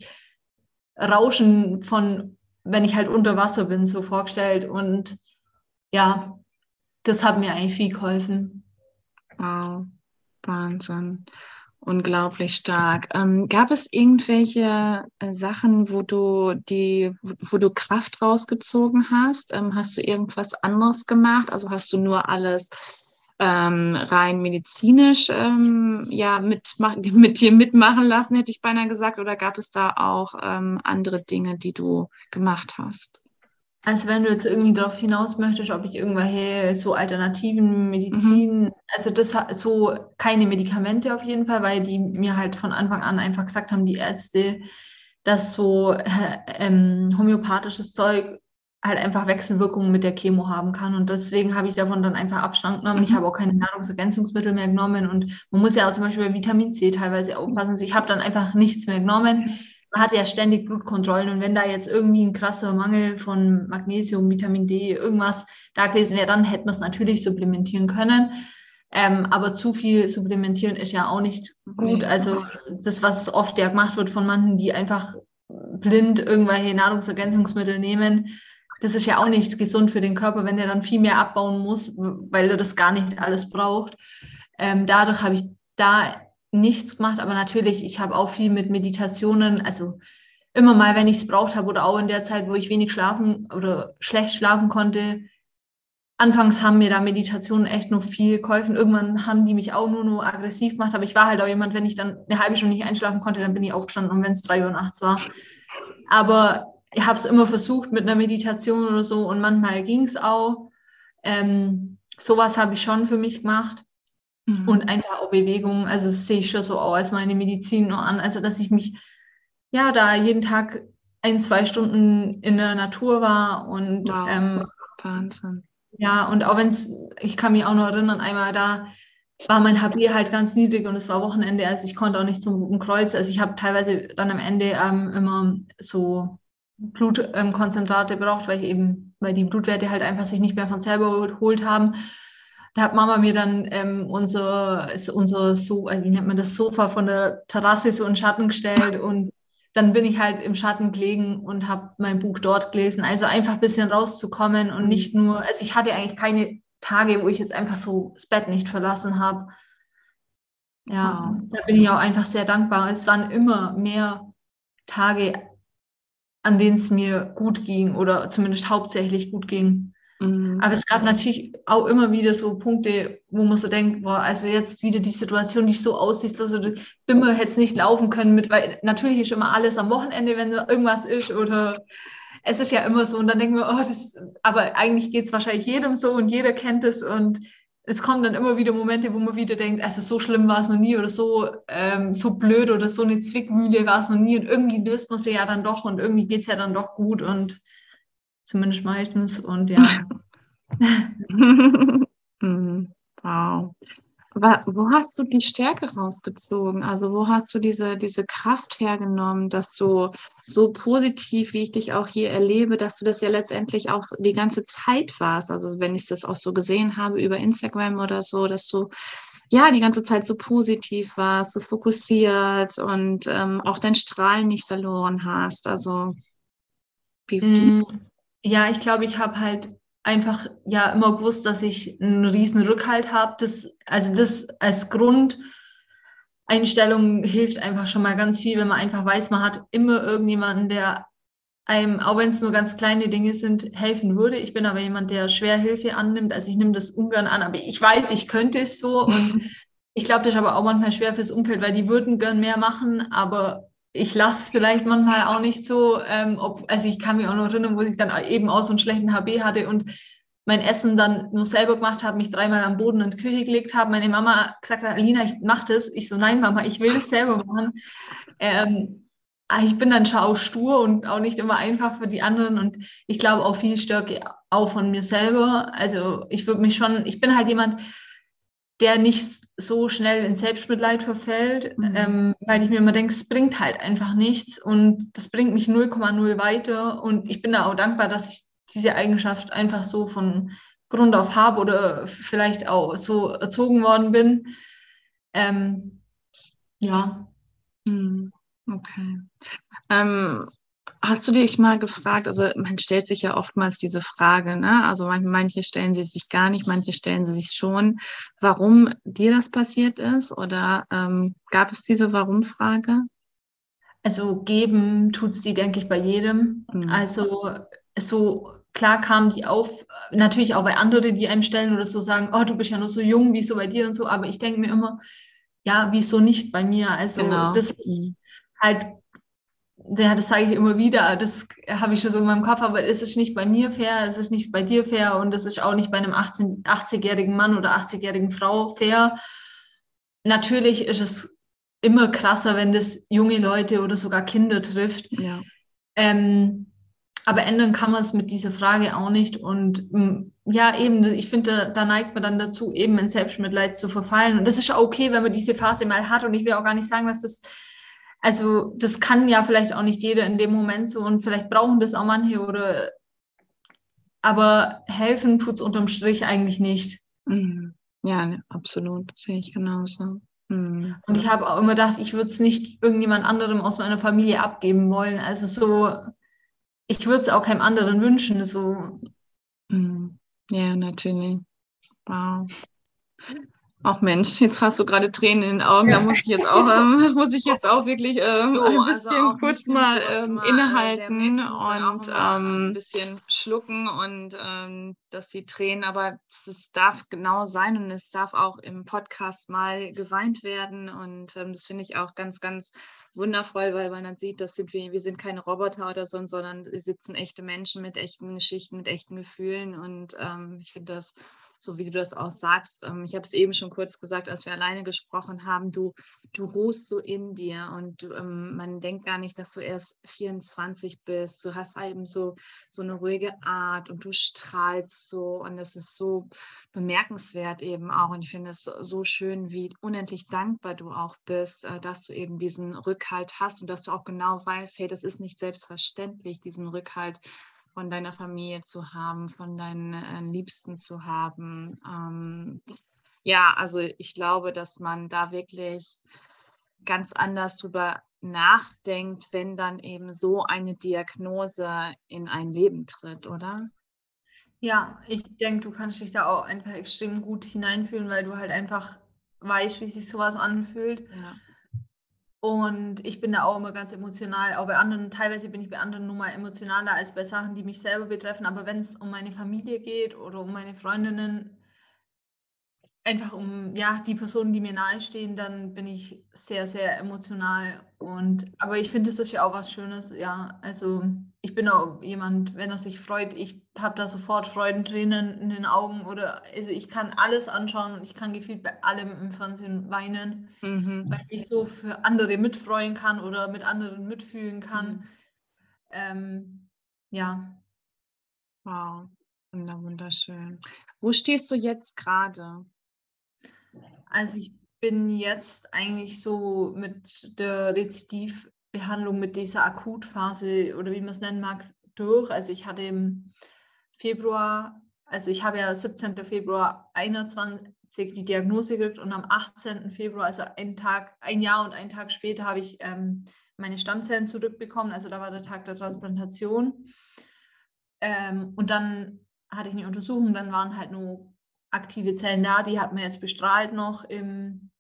Rauschen von wenn ich halt unter Wasser bin, so vorgestellt. Und ja, das hat mir eigentlich viel geholfen. Wow, Wahnsinn. Unglaublich stark. Ähm, gab es irgendwelche äh, Sachen, wo du die, wo du Kraft rausgezogen hast? Ähm, hast du irgendwas anderes gemacht? Also hast du nur alles ähm, rein medizinisch ähm, ja mit, mit dir mitmachen lassen, hätte ich beinahe gesagt, oder gab es da auch ähm, andere Dinge, die du gemacht hast? Also wenn du jetzt irgendwie darauf hinaus möchtest, ob ich irgendwelche so alternativen Medizin, mhm. also das so keine Medikamente auf jeden Fall, weil die mir halt von Anfang an einfach gesagt haben, die Ärzte, dass so äh, ähm, homöopathisches Zeug halt einfach Wechselwirkungen mit der Chemo haben kann. Und deswegen habe ich davon dann einfach Abstand genommen. Ich mhm. habe auch keine Nahrungsergänzungsmittel mehr genommen. Und man muss ja auch zum Beispiel bei Vitamin C teilweise aufpassen. Also ich habe dann einfach nichts mehr genommen. Man hatte ja ständig Blutkontrollen. Und wenn da jetzt irgendwie ein krasser Mangel von Magnesium, Vitamin D, irgendwas da gewesen wäre, dann hätte man es natürlich supplementieren können. Ähm, aber zu viel supplementieren ist ja auch nicht gut. Also das, was oft ja gemacht wird von manchen, die einfach blind irgendwelche Nahrungsergänzungsmittel nehmen, das ist ja auch nicht gesund für den Körper, wenn der dann viel mehr abbauen muss, weil er das gar nicht alles braucht. Ähm, dadurch habe ich da nichts gemacht, aber natürlich, ich habe auch viel mit Meditationen, also immer mal, wenn ich es braucht habe oder auch in der Zeit, wo ich wenig schlafen oder schlecht schlafen konnte. Anfangs haben mir da Meditationen echt noch viel geholfen. Irgendwann haben die mich auch nur noch aggressiv gemacht, aber ich war halt auch jemand, wenn ich dann eine halbe Stunde nicht einschlafen konnte, dann bin ich aufgestanden und wenn es drei Uhr nachts war. Aber ich habe es immer versucht mit einer Meditation oder so und manchmal ging es auch. Ähm, sowas habe ich schon für mich gemacht. Mhm. Und einfach auch Bewegung. Also das sehe ich schon so auch als meine Medizin noch an. Also dass ich mich ja da jeden Tag ein, zwei Stunden in der Natur war und wow. ähm, Wahnsinn. Ja, und auch wenn es, ich kann mich auch noch erinnern, einmal da war mein HB halt ganz niedrig und es war Wochenende, also ich konnte auch nicht zum Kreuz. Also ich habe teilweise dann am Ende ähm, immer so Blutkonzentrate ähm, braucht, weil ich eben, weil die Blutwerte halt einfach sich nicht mehr von selber erholt haben. Da hat Mama mir dann ähm, unser, unser so, also wie nennt man das Sofa von der Terrasse so in Schatten gestellt und dann bin ich halt im Schatten gelegen und habe mein Buch dort gelesen. Also einfach ein bisschen rauszukommen und nicht mhm. nur, also ich hatte eigentlich keine Tage, wo ich jetzt einfach so das Bett nicht verlassen habe. Ja, wow. da bin ich auch einfach sehr dankbar. Es waren immer mehr Tage, an denen es mir gut ging oder zumindest hauptsächlich gut ging. Mhm. Aber es gab natürlich auch immer wieder so Punkte, wo man so denkt, boah, also jetzt wieder die Situation nicht so aussichtslos oder dümmer hätte es nicht laufen können mit, weil natürlich ist immer alles am Wochenende, wenn irgendwas ist oder es ist ja immer so und dann denken wir, oh, das, aber eigentlich geht es wahrscheinlich jedem so und jeder kennt es und es kommen dann immer wieder Momente, wo man wieder denkt, also so schlimm war es noch nie oder so, ähm, so blöd oder so eine Zwickmühle war es noch nie und irgendwie löst man sie ja dann doch und irgendwie geht es ja dann doch gut und zumindest meistens und ja. Mhm. wow. Aber wo hast du die Stärke rausgezogen? Also wo hast du diese, diese Kraft hergenommen, dass du so positiv, wie ich dich auch hier erlebe, dass du das ja letztendlich auch die ganze Zeit warst? Also wenn ich das auch so gesehen habe über Instagram oder so, dass du ja die ganze Zeit so positiv warst, so fokussiert und ähm, auch dein Strahlen nicht verloren hast. Also wie, mm, ja, ich glaube, ich habe halt einfach ja immer gewusst, dass ich einen riesen Rückhalt habe. Das, also das als Grundeinstellung hilft einfach schon mal ganz viel, wenn man einfach weiß, man hat immer irgendjemanden, der einem, auch wenn es nur ganz kleine Dinge sind, helfen würde. Ich bin aber jemand, der schwer Hilfe annimmt. Also ich nehme das ungern an, aber ich weiß, ich könnte es so. Und ich glaube, das ist aber auch manchmal schwer fürs Umfeld, weil die würden gern mehr machen, aber ich lasse vielleicht manchmal auch nicht so, ähm, ob, also ich kann mich auch noch erinnern, wo ich dann eben auch so einen schlechten HB hatte und mein Essen dann nur selber gemacht habe, mich dreimal am Boden in die Küche gelegt habe. Meine Mama gesagt hat, Alina, ich mache das. Ich so, nein, Mama, ich will das selber machen. Ähm, ich bin dann schon auch stur und auch nicht immer einfach für die anderen und ich glaube auch viel Stärke auch von mir selber. Also ich würde mich schon, ich bin halt jemand, der nicht so schnell in Selbstmitleid verfällt, mhm. ähm, weil ich mir immer denke, es bringt halt einfach nichts und das bringt mich 0,0 weiter und ich bin da auch dankbar, dass ich diese Eigenschaft einfach so von Grund auf habe oder vielleicht auch so erzogen worden bin. Ähm, ja. Mhm. Okay. Ähm, Hast du dich mal gefragt, also man stellt sich ja oftmals diese Frage, ne? Also manche stellen sie sich gar nicht, manche stellen sie sich schon, warum dir das passiert ist? Oder ähm, gab es diese Warum-Frage? Also geben tut es die, denke ich, bei jedem. Mhm. Also so klar kam die auf, natürlich auch bei anderen, die einem stellen oder so sagen, oh, du bist ja noch so jung, wie so bei dir und so, aber ich denke mir immer, ja, wieso nicht bei mir? Also genau. das ist mhm. halt ja, das sage ich immer wieder, das habe ich schon so in meinem Kopf, aber es ist nicht bei mir fair, es ist nicht bei dir fair und es ist auch nicht bei einem 80-jährigen Mann oder 80-jährigen Frau fair. Natürlich ist es immer krasser, wenn das junge Leute oder sogar Kinder trifft. Ja. Ähm, aber ändern kann man es mit dieser Frage auch nicht. Und mm, ja, eben, ich finde, da, da, neigt man dann dazu, eben in Selbstmitleid zu verfallen. Und das ist auch okay, wenn man diese Phase mal hat. Und ich will auch gar nicht sagen, dass das also das kann ja vielleicht auch nicht jeder in dem Moment so und vielleicht brauchen das auch manche oder aber helfen tut es unterm Strich eigentlich nicht. Mhm. Ja, ne, absolut, sehe ich genauso. Mhm. Und ich habe auch immer gedacht, ich würde es nicht irgendjemand anderem aus meiner Familie abgeben wollen. Also so, ich würde es auch keinem anderen wünschen. So. Mhm. Ja, natürlich. Wow. Ach Mensch, jetzt hast du gerade Tränen in den Augen. Da muss ich jetzt auch, ähm, muss ich jetzt auch wirklich ähm, so, ein also bisschen also kurz mal ähm, innehalten und ähm, ein bisschen schlucken und ähm, dass die Tränen, aber es darf genau sein und es darf auch im Podcast mal geweint werden und ähm, das finde ich auch ganz, ganz wundervoll, weil man dann sieht, das sind wir, wir sind keine Roboter oder so, sondern sitzen echte Menschen mit echten Geschichten, mit echten Gefühlen und ich finde das so wie du das auch sagst. Ähm, ich habe es eben schon kurz gesagt, als wir alleine gesprochen haben, du, du ruhst so in dir und ähm, man denkt gar nicht, dass du erst 24 bist. Du hast eben so, so eine ruhige Art und du strahlst so und es ist so bemerkenswert eben auch. Und ich finde es so schön, wie unendlich dankbar du auch bist, äh, dass du eben diesen Rückhalt hast und dass du auch genau weißt, hey, das ist nicht selbstverständlich, diesen Rückhalt von deiner Familie zu haben, von deinen äh, Liebsten zu haben. Ähm, ja, also ich glaube, dass man da wirklich ganz anders drüber nachdenkt, wenn dann eben so eine Diagnose in ein Leben tritt, oder? Ja, ich denke, du kannst dich da auch einfach extrem gut hineinfühlen, weil du halt einfach weißt, wie sich sowas anfühlt. Ja. Und ich bin da auch immer ganz emotional, auch bei anderen, teilweise bin ich bei anderen nur mal emotionaler als bei Sachen, die mich selber betreffen. Aber wenn es um meine Familie geht oder um meine Freundinnen, einfach um ja die Personen, die mir nahestehen, dann bin ich sehr, sehr emotional. Und aber ich finde, es ist ja auch was Schönes. Ja, also ich bin auch jemand, wenn er sich freut, ich habe da sofort Freudentränen in den Augen oder also ich kann alles anschauen und ich kann gefühlt bei allem im Fernsehen weinen, Mhm. weil ich so für andere mitfreuen kann oder mit anderen mitfühlen kann. Mhm. Ähm, ja, Wow, wunder- wunderschön. Wo stehst du jetzt gerade? Also ich bin jetzt eigentlich so mit der Rezidivbehandlung, mit dieser Akutphase oder wie man es nennen mag, durch. Also ich hatte im Februar, also ich habe ja 17. Februar 21 die Diagnose gekriegt und am 18. Februar, also ein Tag, ein Jahr und einen Tag später, habe ich ähm, meine Stammzellen zurückbekommen. Also da war der Tag der Transplantation. Ähm, und dann hatte ich eine Untersuchung, dann waren halt nur aktive Zellen da, die hat man jetzt bestrahlt noch im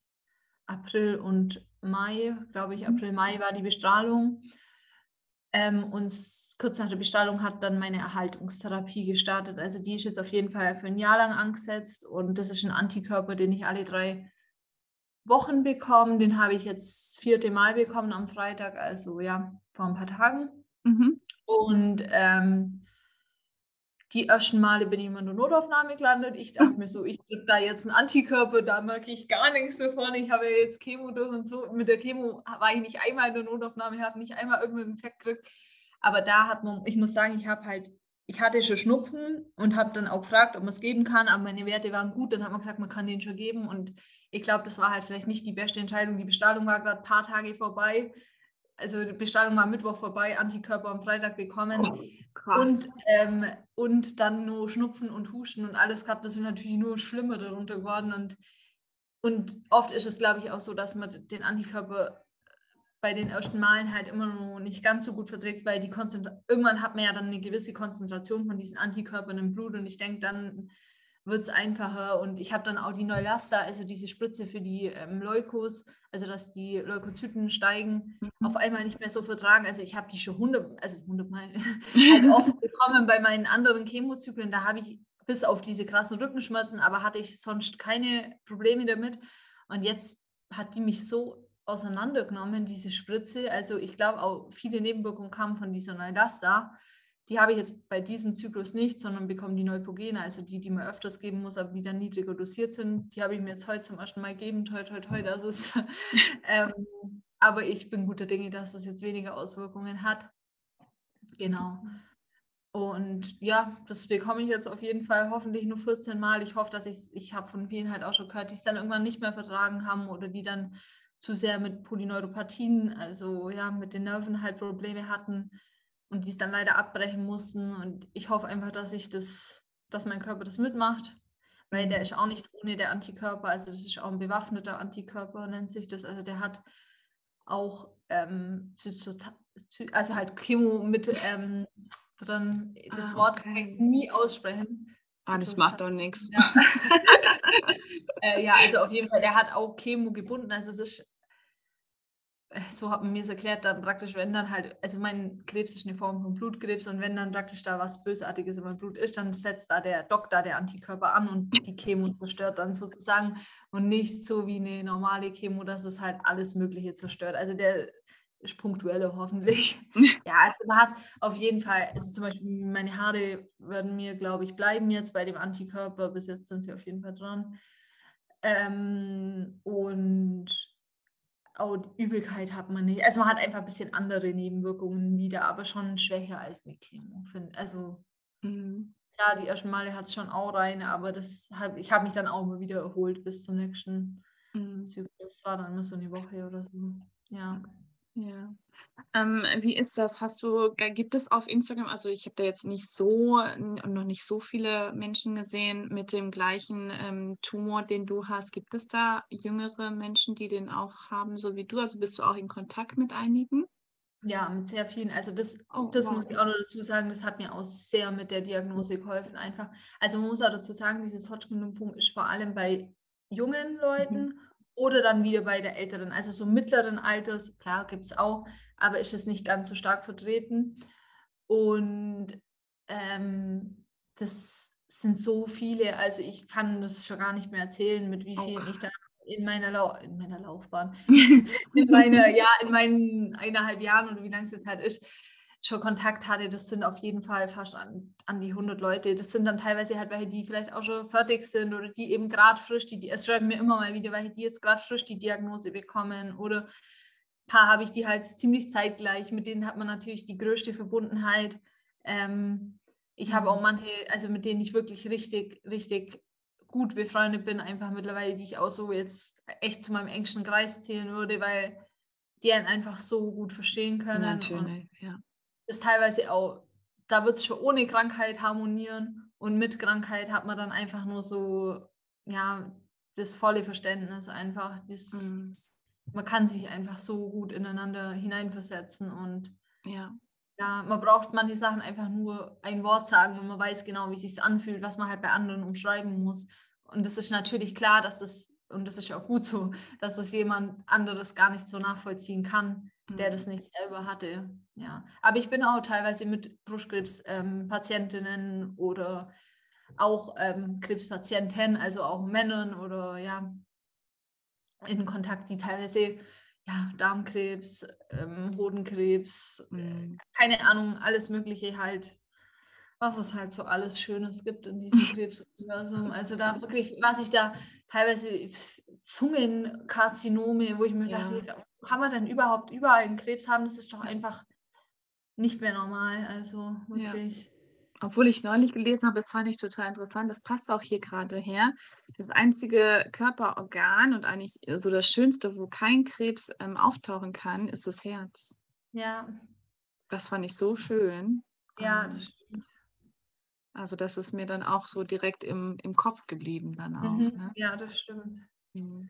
April und Mai, glaube ich, April, Mai war die Bestrahlung. Ähm, und kurz nach der Bestrahlung hat dann meine Erhaltungstherapie gestartet. Also die ist jetzt auf jeden Fall für ein Jahr lang angesetzt und das ist ein Antikörper, den ich alle drei Wochen bekomme. Den habe ich jetzt das vierte Mal bekommen am Freitag, also ja, vor ein paar Tagen. Mhm. Und ähm, die ersten Male bin ich immer in der Notaufnahme gelandet. Ich dachte mir so, ich kriege da jetzt einen Antikörper, da merke ich gar nichts davon. Ich habe ja jetzt Chemo durch und so. Mit der Chemo war ich nicht einmal in der Notaufnahme, habe nicht einmal irgendeinen Infekt gekriegt. Aber da hat man, ich muss sagen, ich habe halt, ich hatte schon Schnupfen und habe dann auch gefragt, ob man es geben kann, aber meine Werte waren gut. Dann hat man gesagt, man kann den schon geben. Und ich glaube, das war halt vielleicht nicht die beste Entscheidung. Die Bestrahlung war gerade ein paar Tage vorbei. Also die Bestrahlung war Mittwoch vorbei, Antikörper am Freitag bekommen. Krass. Und, ähm, und dann nur Schnupfen und Husten und alles gehabt. Das ist natürlich nur schlimmer darunter geworden. Und, und oft ist es, glaube ich, auch so, dass man den Antikörper bei den ersten Malen halt immer noch nicht ganz so gut verträgt, weil die Konzentra irgendwann hat man ja dann eine gewisse Konzentration von diesen Antikörpern im Blut und ich denke, dann wird es einfacher. Und ich habe dann auch die Neulasta, also diese Spritze für die ähm, Leukos, also dass die Leukozyten steigen, Mhm. auf einmal nicht mehr so vertragen. Also ich habe die schon hundert, also hundertmal halt oft bekommen bei meinen anderen Chemozyklen. Da habe ich bis auf diese krassen Rückenschmerzen, aber hatte ich sonst keine Probleme damit. Und jetzt hat die mich so auseinandergenommen, diese Spritze. Also ich glaube auch viele Nebenwirkungen kamen von dieser Neulasta. Die habe ich jetzt bei diesem Zyklus nicht, sondern bekomme die Neupogene, also die, die man öfters geben muss, aber die dann niedriger dosiert sind. Die habe ich mir jetzt heute zum ersten Mal gegeben. Toi, toi, toi, das ist. ähm, aber ich bin guter Dinge, dass das jetzt weniger Auswirkungen hat. Genau. Und ja, das bekomme ich jetzt auf jeden Fall hoffentlich nur 14 Mal. Ich hoffe, dass ich ich habe von vielen halt auch schon gehört, die es dann irgendwann nicht mehr vertragen haben oder die dann zu sehr mit Polyneuropathien, also ja, mit den Nerven halt Probleme hatten und die es dann leider abbrechen mussten. Und ich hoffe einfach, dass ich das, dass mein Körper das mitmacht, weil der ist auch nicht ohne der Antikörper, also das ist auch ein bewaffneter Antikörper, nennt sich das. Also der hat auch ähm, also halt Chemo mit ähm, drin. Das Ah, Wort okay. kann ich nie aussprechen. Ah, das Zytos- macht doch nichts. Ja. äh, ja, also auf jeden Fall, der hat auch Chemo gebunden. Also es ist, so hat man mir es erklärt, dann praktisch, wenn dann halt, also mein Krebs ist eine Form von Blutkrebs und wenn dann praktisch da was Bösartiges in meinem Blut ist, dann setzt da der Doktor der Antikörper an und die Chemo zerstört dann sozusagen und nicht so wie eine normale Chemo, dass es halt alles Mögliche zerstört. Also der ist punktuelle hoffentlich. ja, also man hat auf jeden Fall, also zum Beispiel meine Haare werden mir, glaube ich, bleiben jetzt bei dem Antikörper. Bis jetzt sind sie auf jeden Fall dran. Ähm, und auch die Übelkeit hat man nicht. Also man hat einfach ein bisschen andere Nebenwirkungen wieder, aber schon schwächer als eine Chemo. Also Mhm. ja, die ersten Male hat es schon auch rein, aber das hab, ich habe mich dann auch mal wieder erholt bis zum nächsten Mhm. Zyklus. Das war dann immer so eine Woche oder so. Ja. Ja. Ähm, wie ist das? Hast du, gibt es auf Instagram, also ich habe da jetzt nicht so, noch nicht so viele Menschen gesehen mit dem gleichen ähm, Tumor, den du hast. Gibt es da jüngere Menschen, die den auch haben, so wie du? Also bist du auch in Kontakt mit einigen? Ja, mit sehr vielen. Also das, oh, das wow. muss ich auch noch dazu sagen, das hat mir auch sehr mit der Diagnose geholfen einfach. Also man muss auch dazu sagen, dieses Hodgkin-Lymphom ist vor allem bei jungen Leuten mhm. Oder dann wieder bei der älteren, also so mittleren Alters, klar gibt es auch, aber ist es nicht ganz so stark vertreten. Und ähm, das sind so viele, also ich kann das schon gar nicht mehr erzählen, mit wie vielen oh, ich da in meiner, Lau in meiner Laufbahn, in meiner, ja, in meinen eineinhalb Jahren oder wie lange es jetzt halt ist, schon Kontakt hatte, das sind auf jeden Fall fast an, an die 100 Leute. Das sind dann teilweise halt welche, die vielleicht auch schon fertig sind oder die eben gerade frisch, die, es schreiben mir immer mal wieder welche, die jetzt gerade frisch die Diagnose bekommen oder ein paar habe ich die halt ziemlich zeitgleich, mit denen hat man natürlich die größte Verbundenheit. Ähm, ich habe auch mhm. manche, also mit denen ich wirklich richtig, richtig gut befreundet bin, einfach mittlerweile, die ich auch so jetzt echt zu meinem engsten Kreis zählen würde, weil die einen einfach so gut verstehen können. Natürlich, ja. Das teilweise auch, da wird es schon ohne Krankheit harmonieren und mit Krankheit hat man dann einfach nur so, ja, das volle Verständnis einfach. Das, mhm. Man kann sich einfach so gut ineinander hineinversetzen und ja. Ja, man braucht manche Sachen einfach nur ein Wort sagen und man weiß genau, wie es anfühlt, was man halt bei anderen umschreiben muss. Und es ist natürlich klar, dass das, und das ist ja auch gut so, dass das jemand anderes gar nicht so nachvollziehen kann. Der das nicht selber hatte. Ja. Aber ich bin auch teilweise mit Brustkrebs-Patientinnen ähm, oder auch ähm, Krebspatienten, also auch Männern oder ja, in Kontakt, die teilweise ja, Darmkrebs, ähm, Hodenkrebs, äh, mhm. keine Ahnung, alles Mögliche halt was es halt so alles Schönes gibt in diesem Krebsuniversum. Also da wirklich, was ich da teilweise Zungenkarzinome, wo ich mir ja. dachte, kann man denn überhaupt überall einen Krebs haben? Das ist doch einfach nicht mehr normal. Also wirklich. Ja. Obwohl ich neulich gelesen habe, das fand ich total interessant, das passt auch hier gerade her. Das einzige Körperorgan und eigentlich so das Schönste, wo kein Krebs ähm, auftauchen kann, ist das Herz. Ja. Das fand ich so schön. Ja, das stimmt. Also das ist mir dann auch so direkt im, im Kopf geblieben dann auch. Mhm. Ne? Ja, das stimmt. Mhm.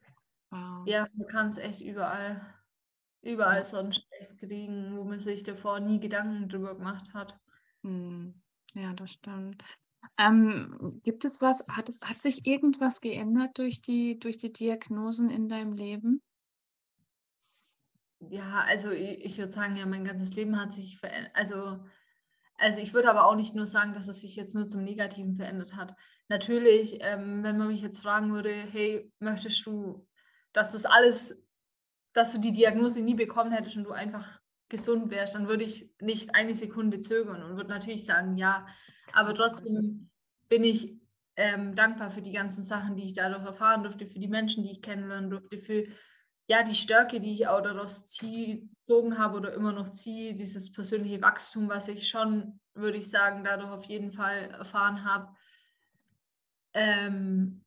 Wow. Ja, du kannst echt überall, überall sonst echt kriegen, wo man sich davor nie Gedanken drüber gemacht hat. Mhm. Ja, das stimmt. Ähm, gibt es was, hat, es, hat sich irgendwas geändert durch die, durch die Diagnosen in deinem Leben? Ja, also ich, ich würde sagen, ja, mein ganzes Leben hat sich verändert. Also also ich würde aber auch nicht nur sagen, dass es sich jetzt nur zum Negativen verändert hat. Natürlich, ähm, wenn man mich jetzt fragen würde, hey, möchtest du, dass das alles, dass du die Diagnose nie bekommen hättest und du einfach gesund wärst, dann würde ich nicht eine Sekunde zögern und würde natürlich sagen, ja. Aber trotzdem bin ich ähm, dankbar für die ganzen Sachen, die ich dadurch erfahren durfte, für die Menschen, die ich kennenlernen durfte, für ja, die Stärke, die ich auch daraus gezogen habe oder immer noch ziehe, dieses persönliche Wachstum, was ich schon, würde ich sagen, dadurch auf jeden Fall erfahren habe. Ähm,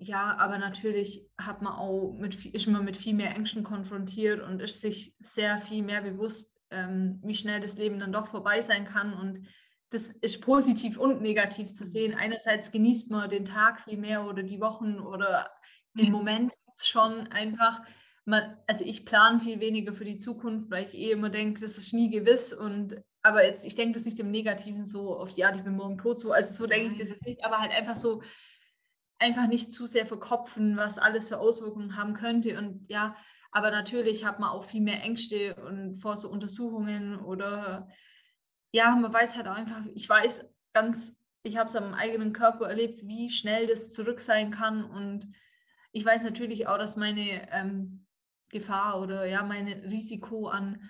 ja, aber natürlich hat man auch mit, ist man mit viel mehr Ängsten konfrontiert und ist sich sehr viel mehr bewusst, ähm, wie schnell das Leben dann doch vorbei sein kann. Und das ist positiv und negativ zu sehen. Einerseits genießt man den Tag viel mehr oder die Wochen oder den Moment schon einfach, man, also ich plane viel weniger für die Zukunft, weil ich eh immer denke, das ist nie gewiss. Und aber jetzt, ich denke das nicht im Negativen so auf die Art, ich bin morgen tot, so, also so denke ich das jetzt nicht, aber halt einfach so, einfach nicht zu sehr verkopfen, was alles für Auswirkungen haben könnte. Und ja, aber natürlich hat man auch viel mehr Ängste und vor so Untersuchungen oder ja, man weiß halt auch einfach, ich weiß ganz, ich habe es am eigenen Körper erlebt, wie schnell das zurück sein kann. Und ich weiß natürlich auch, dass meine ähm, Gefahr oder ja, mein Risiko an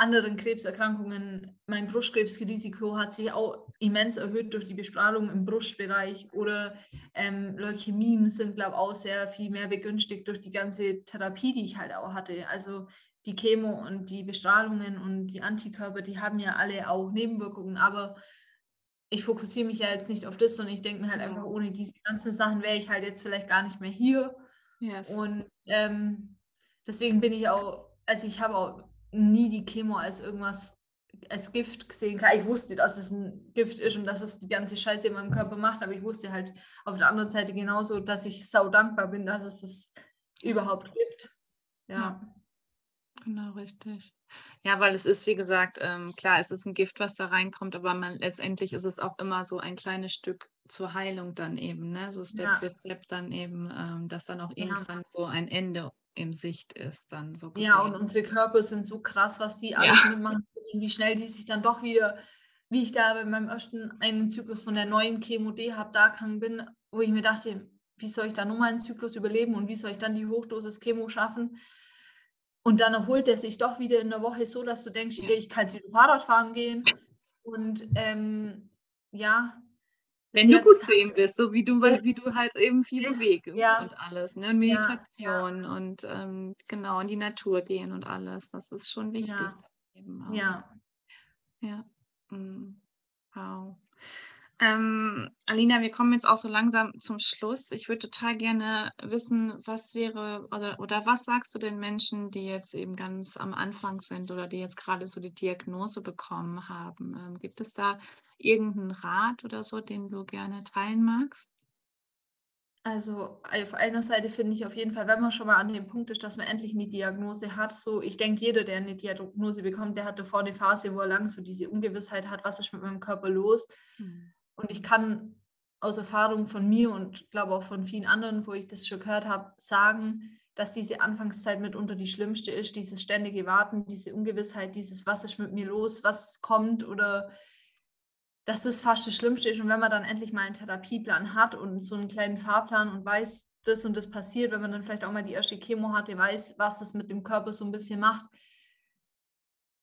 anderen Krebserkrankungen, mein Brustkrebsrisiko hat sich auch immens erhöht durch die Bestrahlung im Brustbereich oder ähm, Leukämien sind, glaube ich, auch sehr viel mehr begünstigt durch die ganze Therapie, die ich halt auch hatte. Also die Chemo und die Bestrahlungen und die Antikörper, die haben ja alle auch Nebenwirkungen, aber ich fokussiere mich ja jetzt nicht auf das, sondern ich denke mir halt einfach, ohne diese ganzen Sachen wäre ich halt jetzt vielleicht gar nicht mehr hier. Yes. Und ähm, deswegen bin ich auch, also ich habe auch nie die Chemo als irgendwas, als Gift gesehen. Klar, ich wusste, dass es ein Gift ist und dass es die ganze Scheiße in meinem Körper macht, aber ich wusste halt auf der anderen Seite genauso, dass ich sau dankbar bin, dass es das überhaupt gibt. Ja. ja. Genau, richtig. Ja, weil es ist, wie gesagt, ähm, klar, es ist ein Gift, was da reinkommt, aber man, letztendlich ist es auch immer so ein kleines Stück zur Heilung dann eben, ne? So Step ja. für Step dann eben, ähm, dass dann auch irgendwann ja. so ein Ende im Sicht ist, dann so gesehen. Ja, und unsere Körper sind so krass, was die alles ja. mitmachen, wie schnell die sich dann doch wieder, wie ich da bei meinem ersten einen Zyklus von der neuen Chemo D habe, da gegangen bin, wo ich mir dachte, wie soll ich da nur mal einen Zyklus überleben und wie soll ich dann die Hochdosis Chemo schaffen? Und dann erholt er sich doch wieder in der Woche so, dass du denkst, ja. ich kann jetzt wieder Fahrrad fahren gehen. Und ähm, ja. Wenn du gut zu ihm bist, so wie du, wie du halt eben viel bewegst ja. und alles, ne? Meditation ja, und ähm, genau in die Natur gehen und alles. Das ist schon wichtig. Ja. Ja. Mhm. Wow. Ähm, Alina, wir kommen jetzt auch so langsam zum Schluss. Ich würde total gerne wissen, was wäre oder, oder was sagst du den Menschen, die jetzt eben ganz am Anfang sind oder die jetzt gerade so die Diagnose bekommen haben? Ähm, gibt es da irgendeinen Rat oder so, den du gerne teilen magst? Also auf einer Seite finde ich auf jeden Fall, wenn man schon mal an dem Punkt ist, dass man endlich eine Diagnose hat, so ich denke, jeder, der eine Diagnose bekommt, der hat davor eine Phase, wo er lang so diese Ungewissheit hat, was ist mit meinem Körper los. Mhm. Und ich kann aus Erfahrung von mir und glaube auch von vielen anderen, wo ich das schon gehört habe, sagen, dass diese Anfangszeit mitunter die schlimmste ist, dieses ständige Warten, diese Ungewissheit, dieses, was ist mit mir los, was kommt oder dass das fast das Schlimmste ist. Und wenn man dann endlich mal einen Therapieplan hat und so einen kleinen Fahrplan und weiß, das und das passiert, wenn man dann vielleicht auch mal die erste Chemo hatte, weiß, was das mit dem Körper so ein bisschen macht,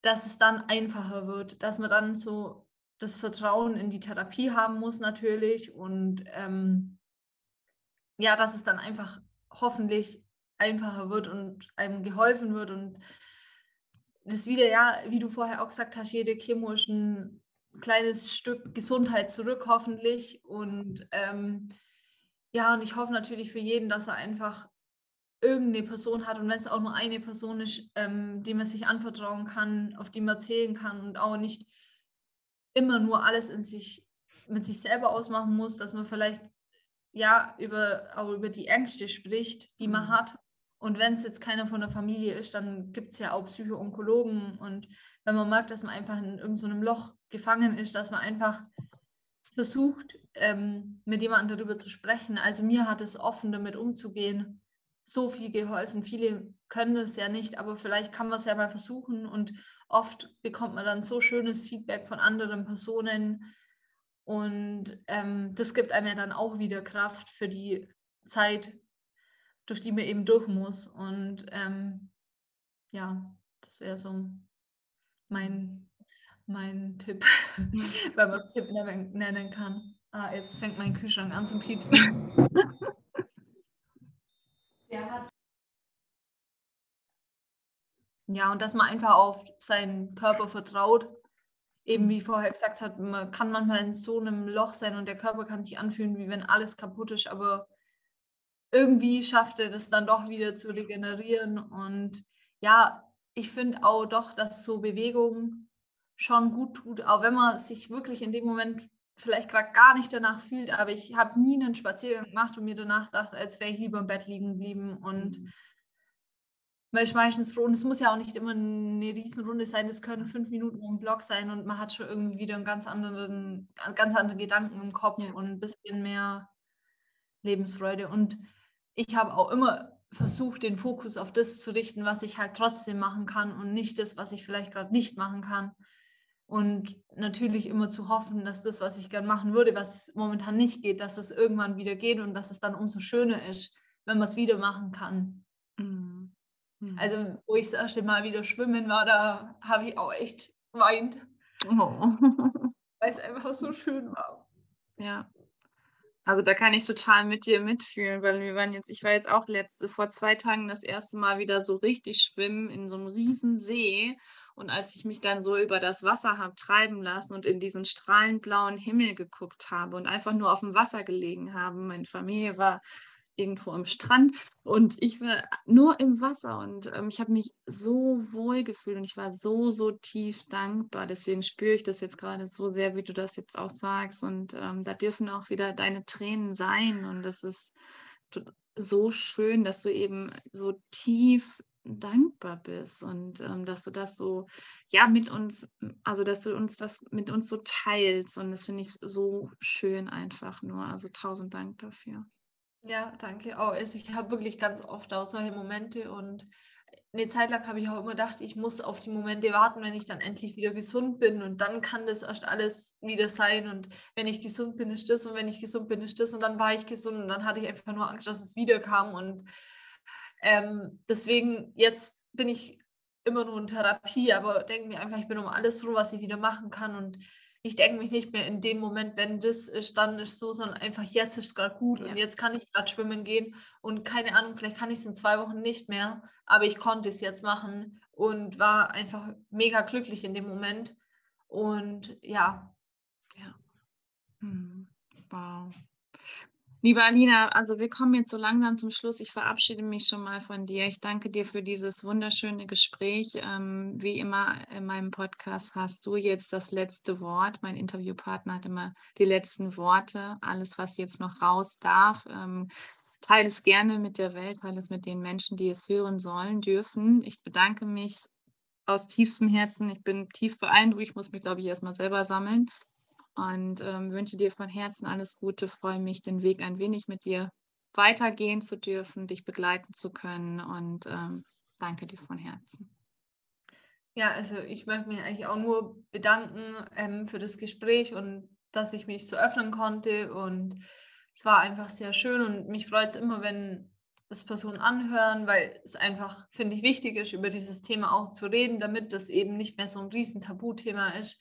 dass es dann einfacher wird, dass man dann so das Vertrauen in die Therapie haben muss natürlich und ähm, ja, dass es dann einfach hoffentlich einfacher wird und einem geholfen wird und das wieder, ja, wie du vorher auch gesagt hast, jede Chemo ist ein kleines Stück Gesundheit zurück, hoffentlich. Und ähm, ja, und ich hoffe natürlich für jeden, dass er einfach irgendeine Person hat und wenn es auch nur eine Person ist, ähm, die man sich anvertrauen kann, auf die man zählen kann und auch nicht immer nur alles in sich, mit sich selber ausmachen muss, dass man vielleicht ja über, auch über die Ängste spricht, die man mhm. hat. Und wenn es jetzt keiner von der Familie ist, dann gibt es ja auch Psychoonkologen. Und wenn man merkt, dass man einfach in irgendeinem so Loch gefangen ist, dass man einfach versucht, ähm, mit jemandem darüber zu sprechen. Also mir hat es offen damit umzugehen so viel geholfen. Viele können das ja nicht, aber vielleicht kann man es ja mal versuchen und oft bekommt man dann so schönes Feedback von anderen Personen und ähm, das gibt einem ja dann auch wieder Kraft für die Zeit, durch die man eben durch muss. Und ähm, ja, das wäre so mein, mein Tipp, wenn man es Tipp nennen kann. Ah, jetzt fängt mein Kühlschrank an zu piepsen. Ja, und dass man einfach auf seinen Körper vertraut. Eben mhm. wie vorher gesagt hat, man kann manchmal in so einem Loch sein und der Körper kann sich anfühlen, wie wenn alles kaputt ist, aber irgendwie schafft er das dann doch wieder zu regenerieren. Und ja, ich finde auch doch, dass so Bewegung schon gut tut, auch wenn man sich wirklich in dem Moment vielleicht gerade gar nicht danach fühlt, aber ich habe nie einen Spaziergang gemacht und mir danach dachte, als wäre ich lieber im Bett liegen geblieben und mhm weil ich meistens froh, und es muss ja auch nicht immer eine Riesenrunde sein, es können fünf Minuten im Block sein und man hat schon irgendwie wieder einen ganz anderen, ganz andere Gedanken im Kopf ja. und ein bisschen mehr Lebensfreude. Und ich habe auch immer versucht, den Fokus auf das zu richten, was ich halt trotzdem machen kann und nicht das, was ich vielleicht gerade nicht machen kann. Und natürlich immer zu hoffen, dass das, was ich gerne machen würde, was momentan nicht geht, dass es irgendwann wieder geht und dass es dann umso schöner ist, wenn man es wieder machen kann. Mhm. Also, wo ich das erste Mal wieder schwimmen war, da habe ich auch echt weint. Oh. Weil es einfach so schön war. Ja. Also da kann ich total mit dir mitfühlen, weil wir waren jetzt, ich war jetzt auch letzte, vor zwei Tagen das erste Mal wieder so richtig schwimmen in so einem riesen See. Und als ich mich dann so über das Wasser habe treiben lassen und in diesen strahlend blauen Himmel geguckt habe und einfach nur auf dem Wasser gelegen habe, meine Familie war irgendwo am Strand und ich war nur im Wasser und ähm, ich habe mich so wohl gefühlt und ich war so, so tief dankbar. Deswegen spüre ich das jetzt gerade so sehr, wie du das jetzt auch sagst. Und ähm, da dürfen auch wieder deine Tränen sein und das ist so schön, dass du eben so tief dankbar bist und ähm, dass du das so, ja, mit uns, also dass du uns das mit uns so teilst und das finde ich so schön einfach nur. Also tausend Dank dafür. Ja, danke auch. Also ich habe wirklich ganz oft auch solche Momente und eine Zeit lang habe ich auch immer gedacht, ich muss auf die Momente warten, wenn ich dann endlich wieder gesund bin und dann kann das erst alles wieder sein und wenn ich gesund bin, ist das und wenn ich gesund bin, ist das und dann war ich gesund und dann hatte ich einfach nur Angst, dass es wieder kam und ähm, deswegen jetzt bin ich immer nur in Therapie, aber denke mir einfach, ich bin um alles froh, was ich wieder machen kann und ich denke mich nicht mehr in dem Moment, wenn das ist, dann ist so, sondern einfach jetzt ist es gerade gut ja. und jetzt kann ich gerade schwimmen gehen und keine Ahnung, vielleicht kann ich es in zwei Wochen nicht mehr, aber ich konnte es jetzt machen und war einfach mega glücklich in dem Moment und ja. Ja. Hm. Wow. Liebe Alina, also wir kommen jetzt so langsam zum Schluss. Ich verabschiede mich schon mal von dir. Ich danke dir für dieses wunderschöne Gespräch. Ähm, wie immer in meinem Podcast hast du jetzt das letzte Wort. Mein Interviewpartner hat immer die letzten Worte. Alles, was jetzt noch raus darf, ähm, teile es gerne mit der Welt, teile es mit den Menschen, die es hören sollen, dürfen. Ich bedanke mich aus tiefstem Herzen. Ich bin tief beeindruckt. Ich muss mich, glaube ich, erstmal selber sammeln und ähm, wünsche dir von Herzen alles Gute. Freue mich, den Weg ein wenig mit dir weitergehen zu dürfen, dich begleiten zu können und ähm, danke dir von Herzen. Ja, also ich möchte mich eigentlich auch nur bedanken ähm, für das Gespräch und dass ich mich so öffnen konnte und es war einfach sehr schön und mich freut es immer, wenn das Personen anhören, weil es einfach, finde ich, wichtig ist, über dieses Thema auch zu reden, damit das eben nicht mehr so ein riesen Tabuthema ist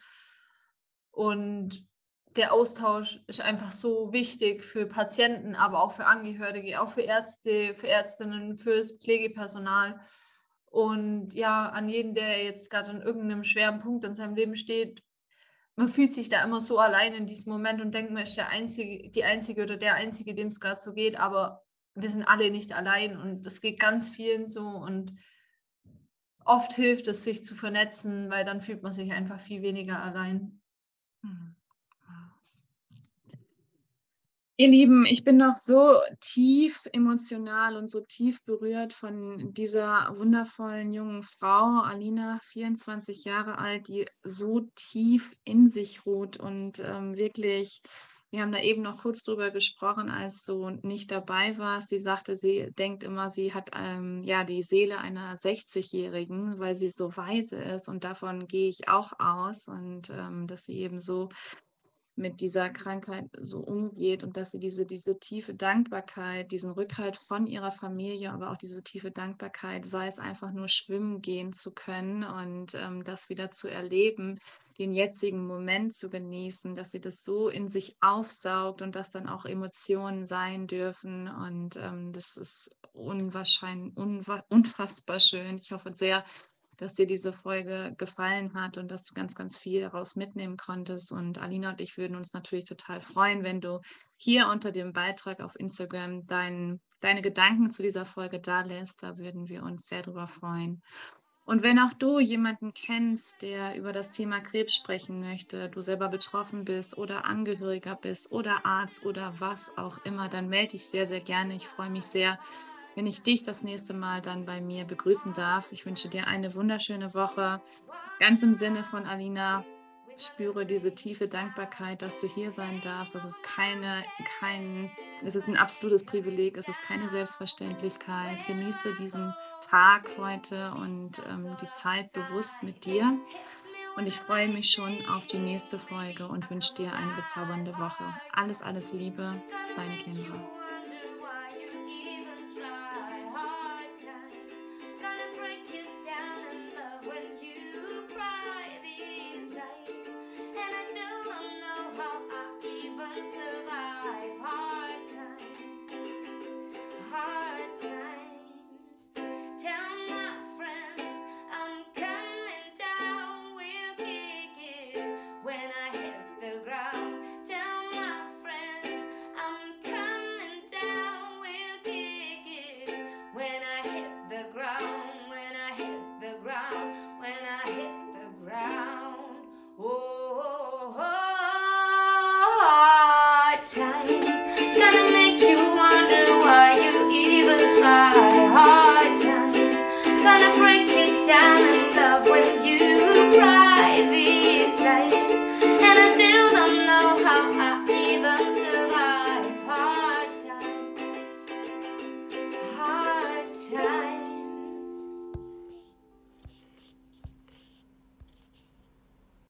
und der Austausch ist einfach so wichtig für Patienten, aber auch für Angehörige, auch für Ärzte, für Ärztinnen, fürs Pflegepersonal. Und ja, an jeden, der jetzt gerade an irgendeinem schweren Punkt in seinem Leben steht, man fühlt sich da immer so allein in diesem Moment und denkt, man ist der Einzige, die Einzige oder der Einzige, dem es gerade so geht, aber wir sind alle nicht allein und es geht ganz vielen so und oft hilft es, sich zu vernetzen, weil dann fühlt man sich einfach viel weniger allein. Mhm. Ihr Lieben, ich bin noch so tief emotional und so tief berührt von dieser wundervollen jungen Frau, Alina, 24 Jahre alt, die so tief in sich ruht und ähm, wirklich, wir haben da eben noch kurz drüber gesprochen, als du nicht dabei warst. Sie sagte, sie denkt immer, sie hat ähm, ja die Seele einer 60-Jährigen, weil sie so weise ist und davon gehe ich auch aus und ähm, dass sie eben so mit dieser Krankheit so umgeht und dass sie diese, diese tiefe Dankbarkeit, diesen Rückhalt von ihrer Familie, aber auch diese tiefe Dankbarkeit, sei es einfach nur schwimmen gehen zu können und ähm, das wieder zu erleben, den jetzigen Moment zu genießen, dass sie das so in sich aufsaugt und dass dann auch Emotionen sein dürfen und ähm, das ist unwahrscheinlich, unwa unfassbar schön. Ich hoffe sehr, dass dir diese Folge gefallen hat und dass du ganz, ganz viel daraus mitnehmen konntest. Und Alina und ich würden uns natürlich total freuen, wenn du hier unter dem Beitrag auf Instagram dein, deine Gedanken zu dieser Folge da lässt. Da würden wir uns sehr drüber freuen. Und wenn auch du jemanden kennst, der über das Thema Krebs sprechen möchte, du selber betroffen bist oder Angehöriger bist oder Arzt oder was auch immer, dann melde dich sehr, sehr gerne. Ich freue mich sehr, wenn ich dich das nächste Mal dann bei mir begrüßen darf. Ich wünsche dir eine wunderschöne Woche. Ganz im Sinne von Alina, spüre diese tiefe Dankbarkeit, dass du hier sein darfst. Das ist keine, kein, es ist ein absolutes Privileg, es ist keine Selbstverständlichkeit. Genieße diesen Tag heute und ähm, die Zeit bewusst mit dir. Und ich freue mich schon auf die nächste Folge und wünsche dir eine bezaubernde Woche. Alles, alles Liebe, deine Kinder.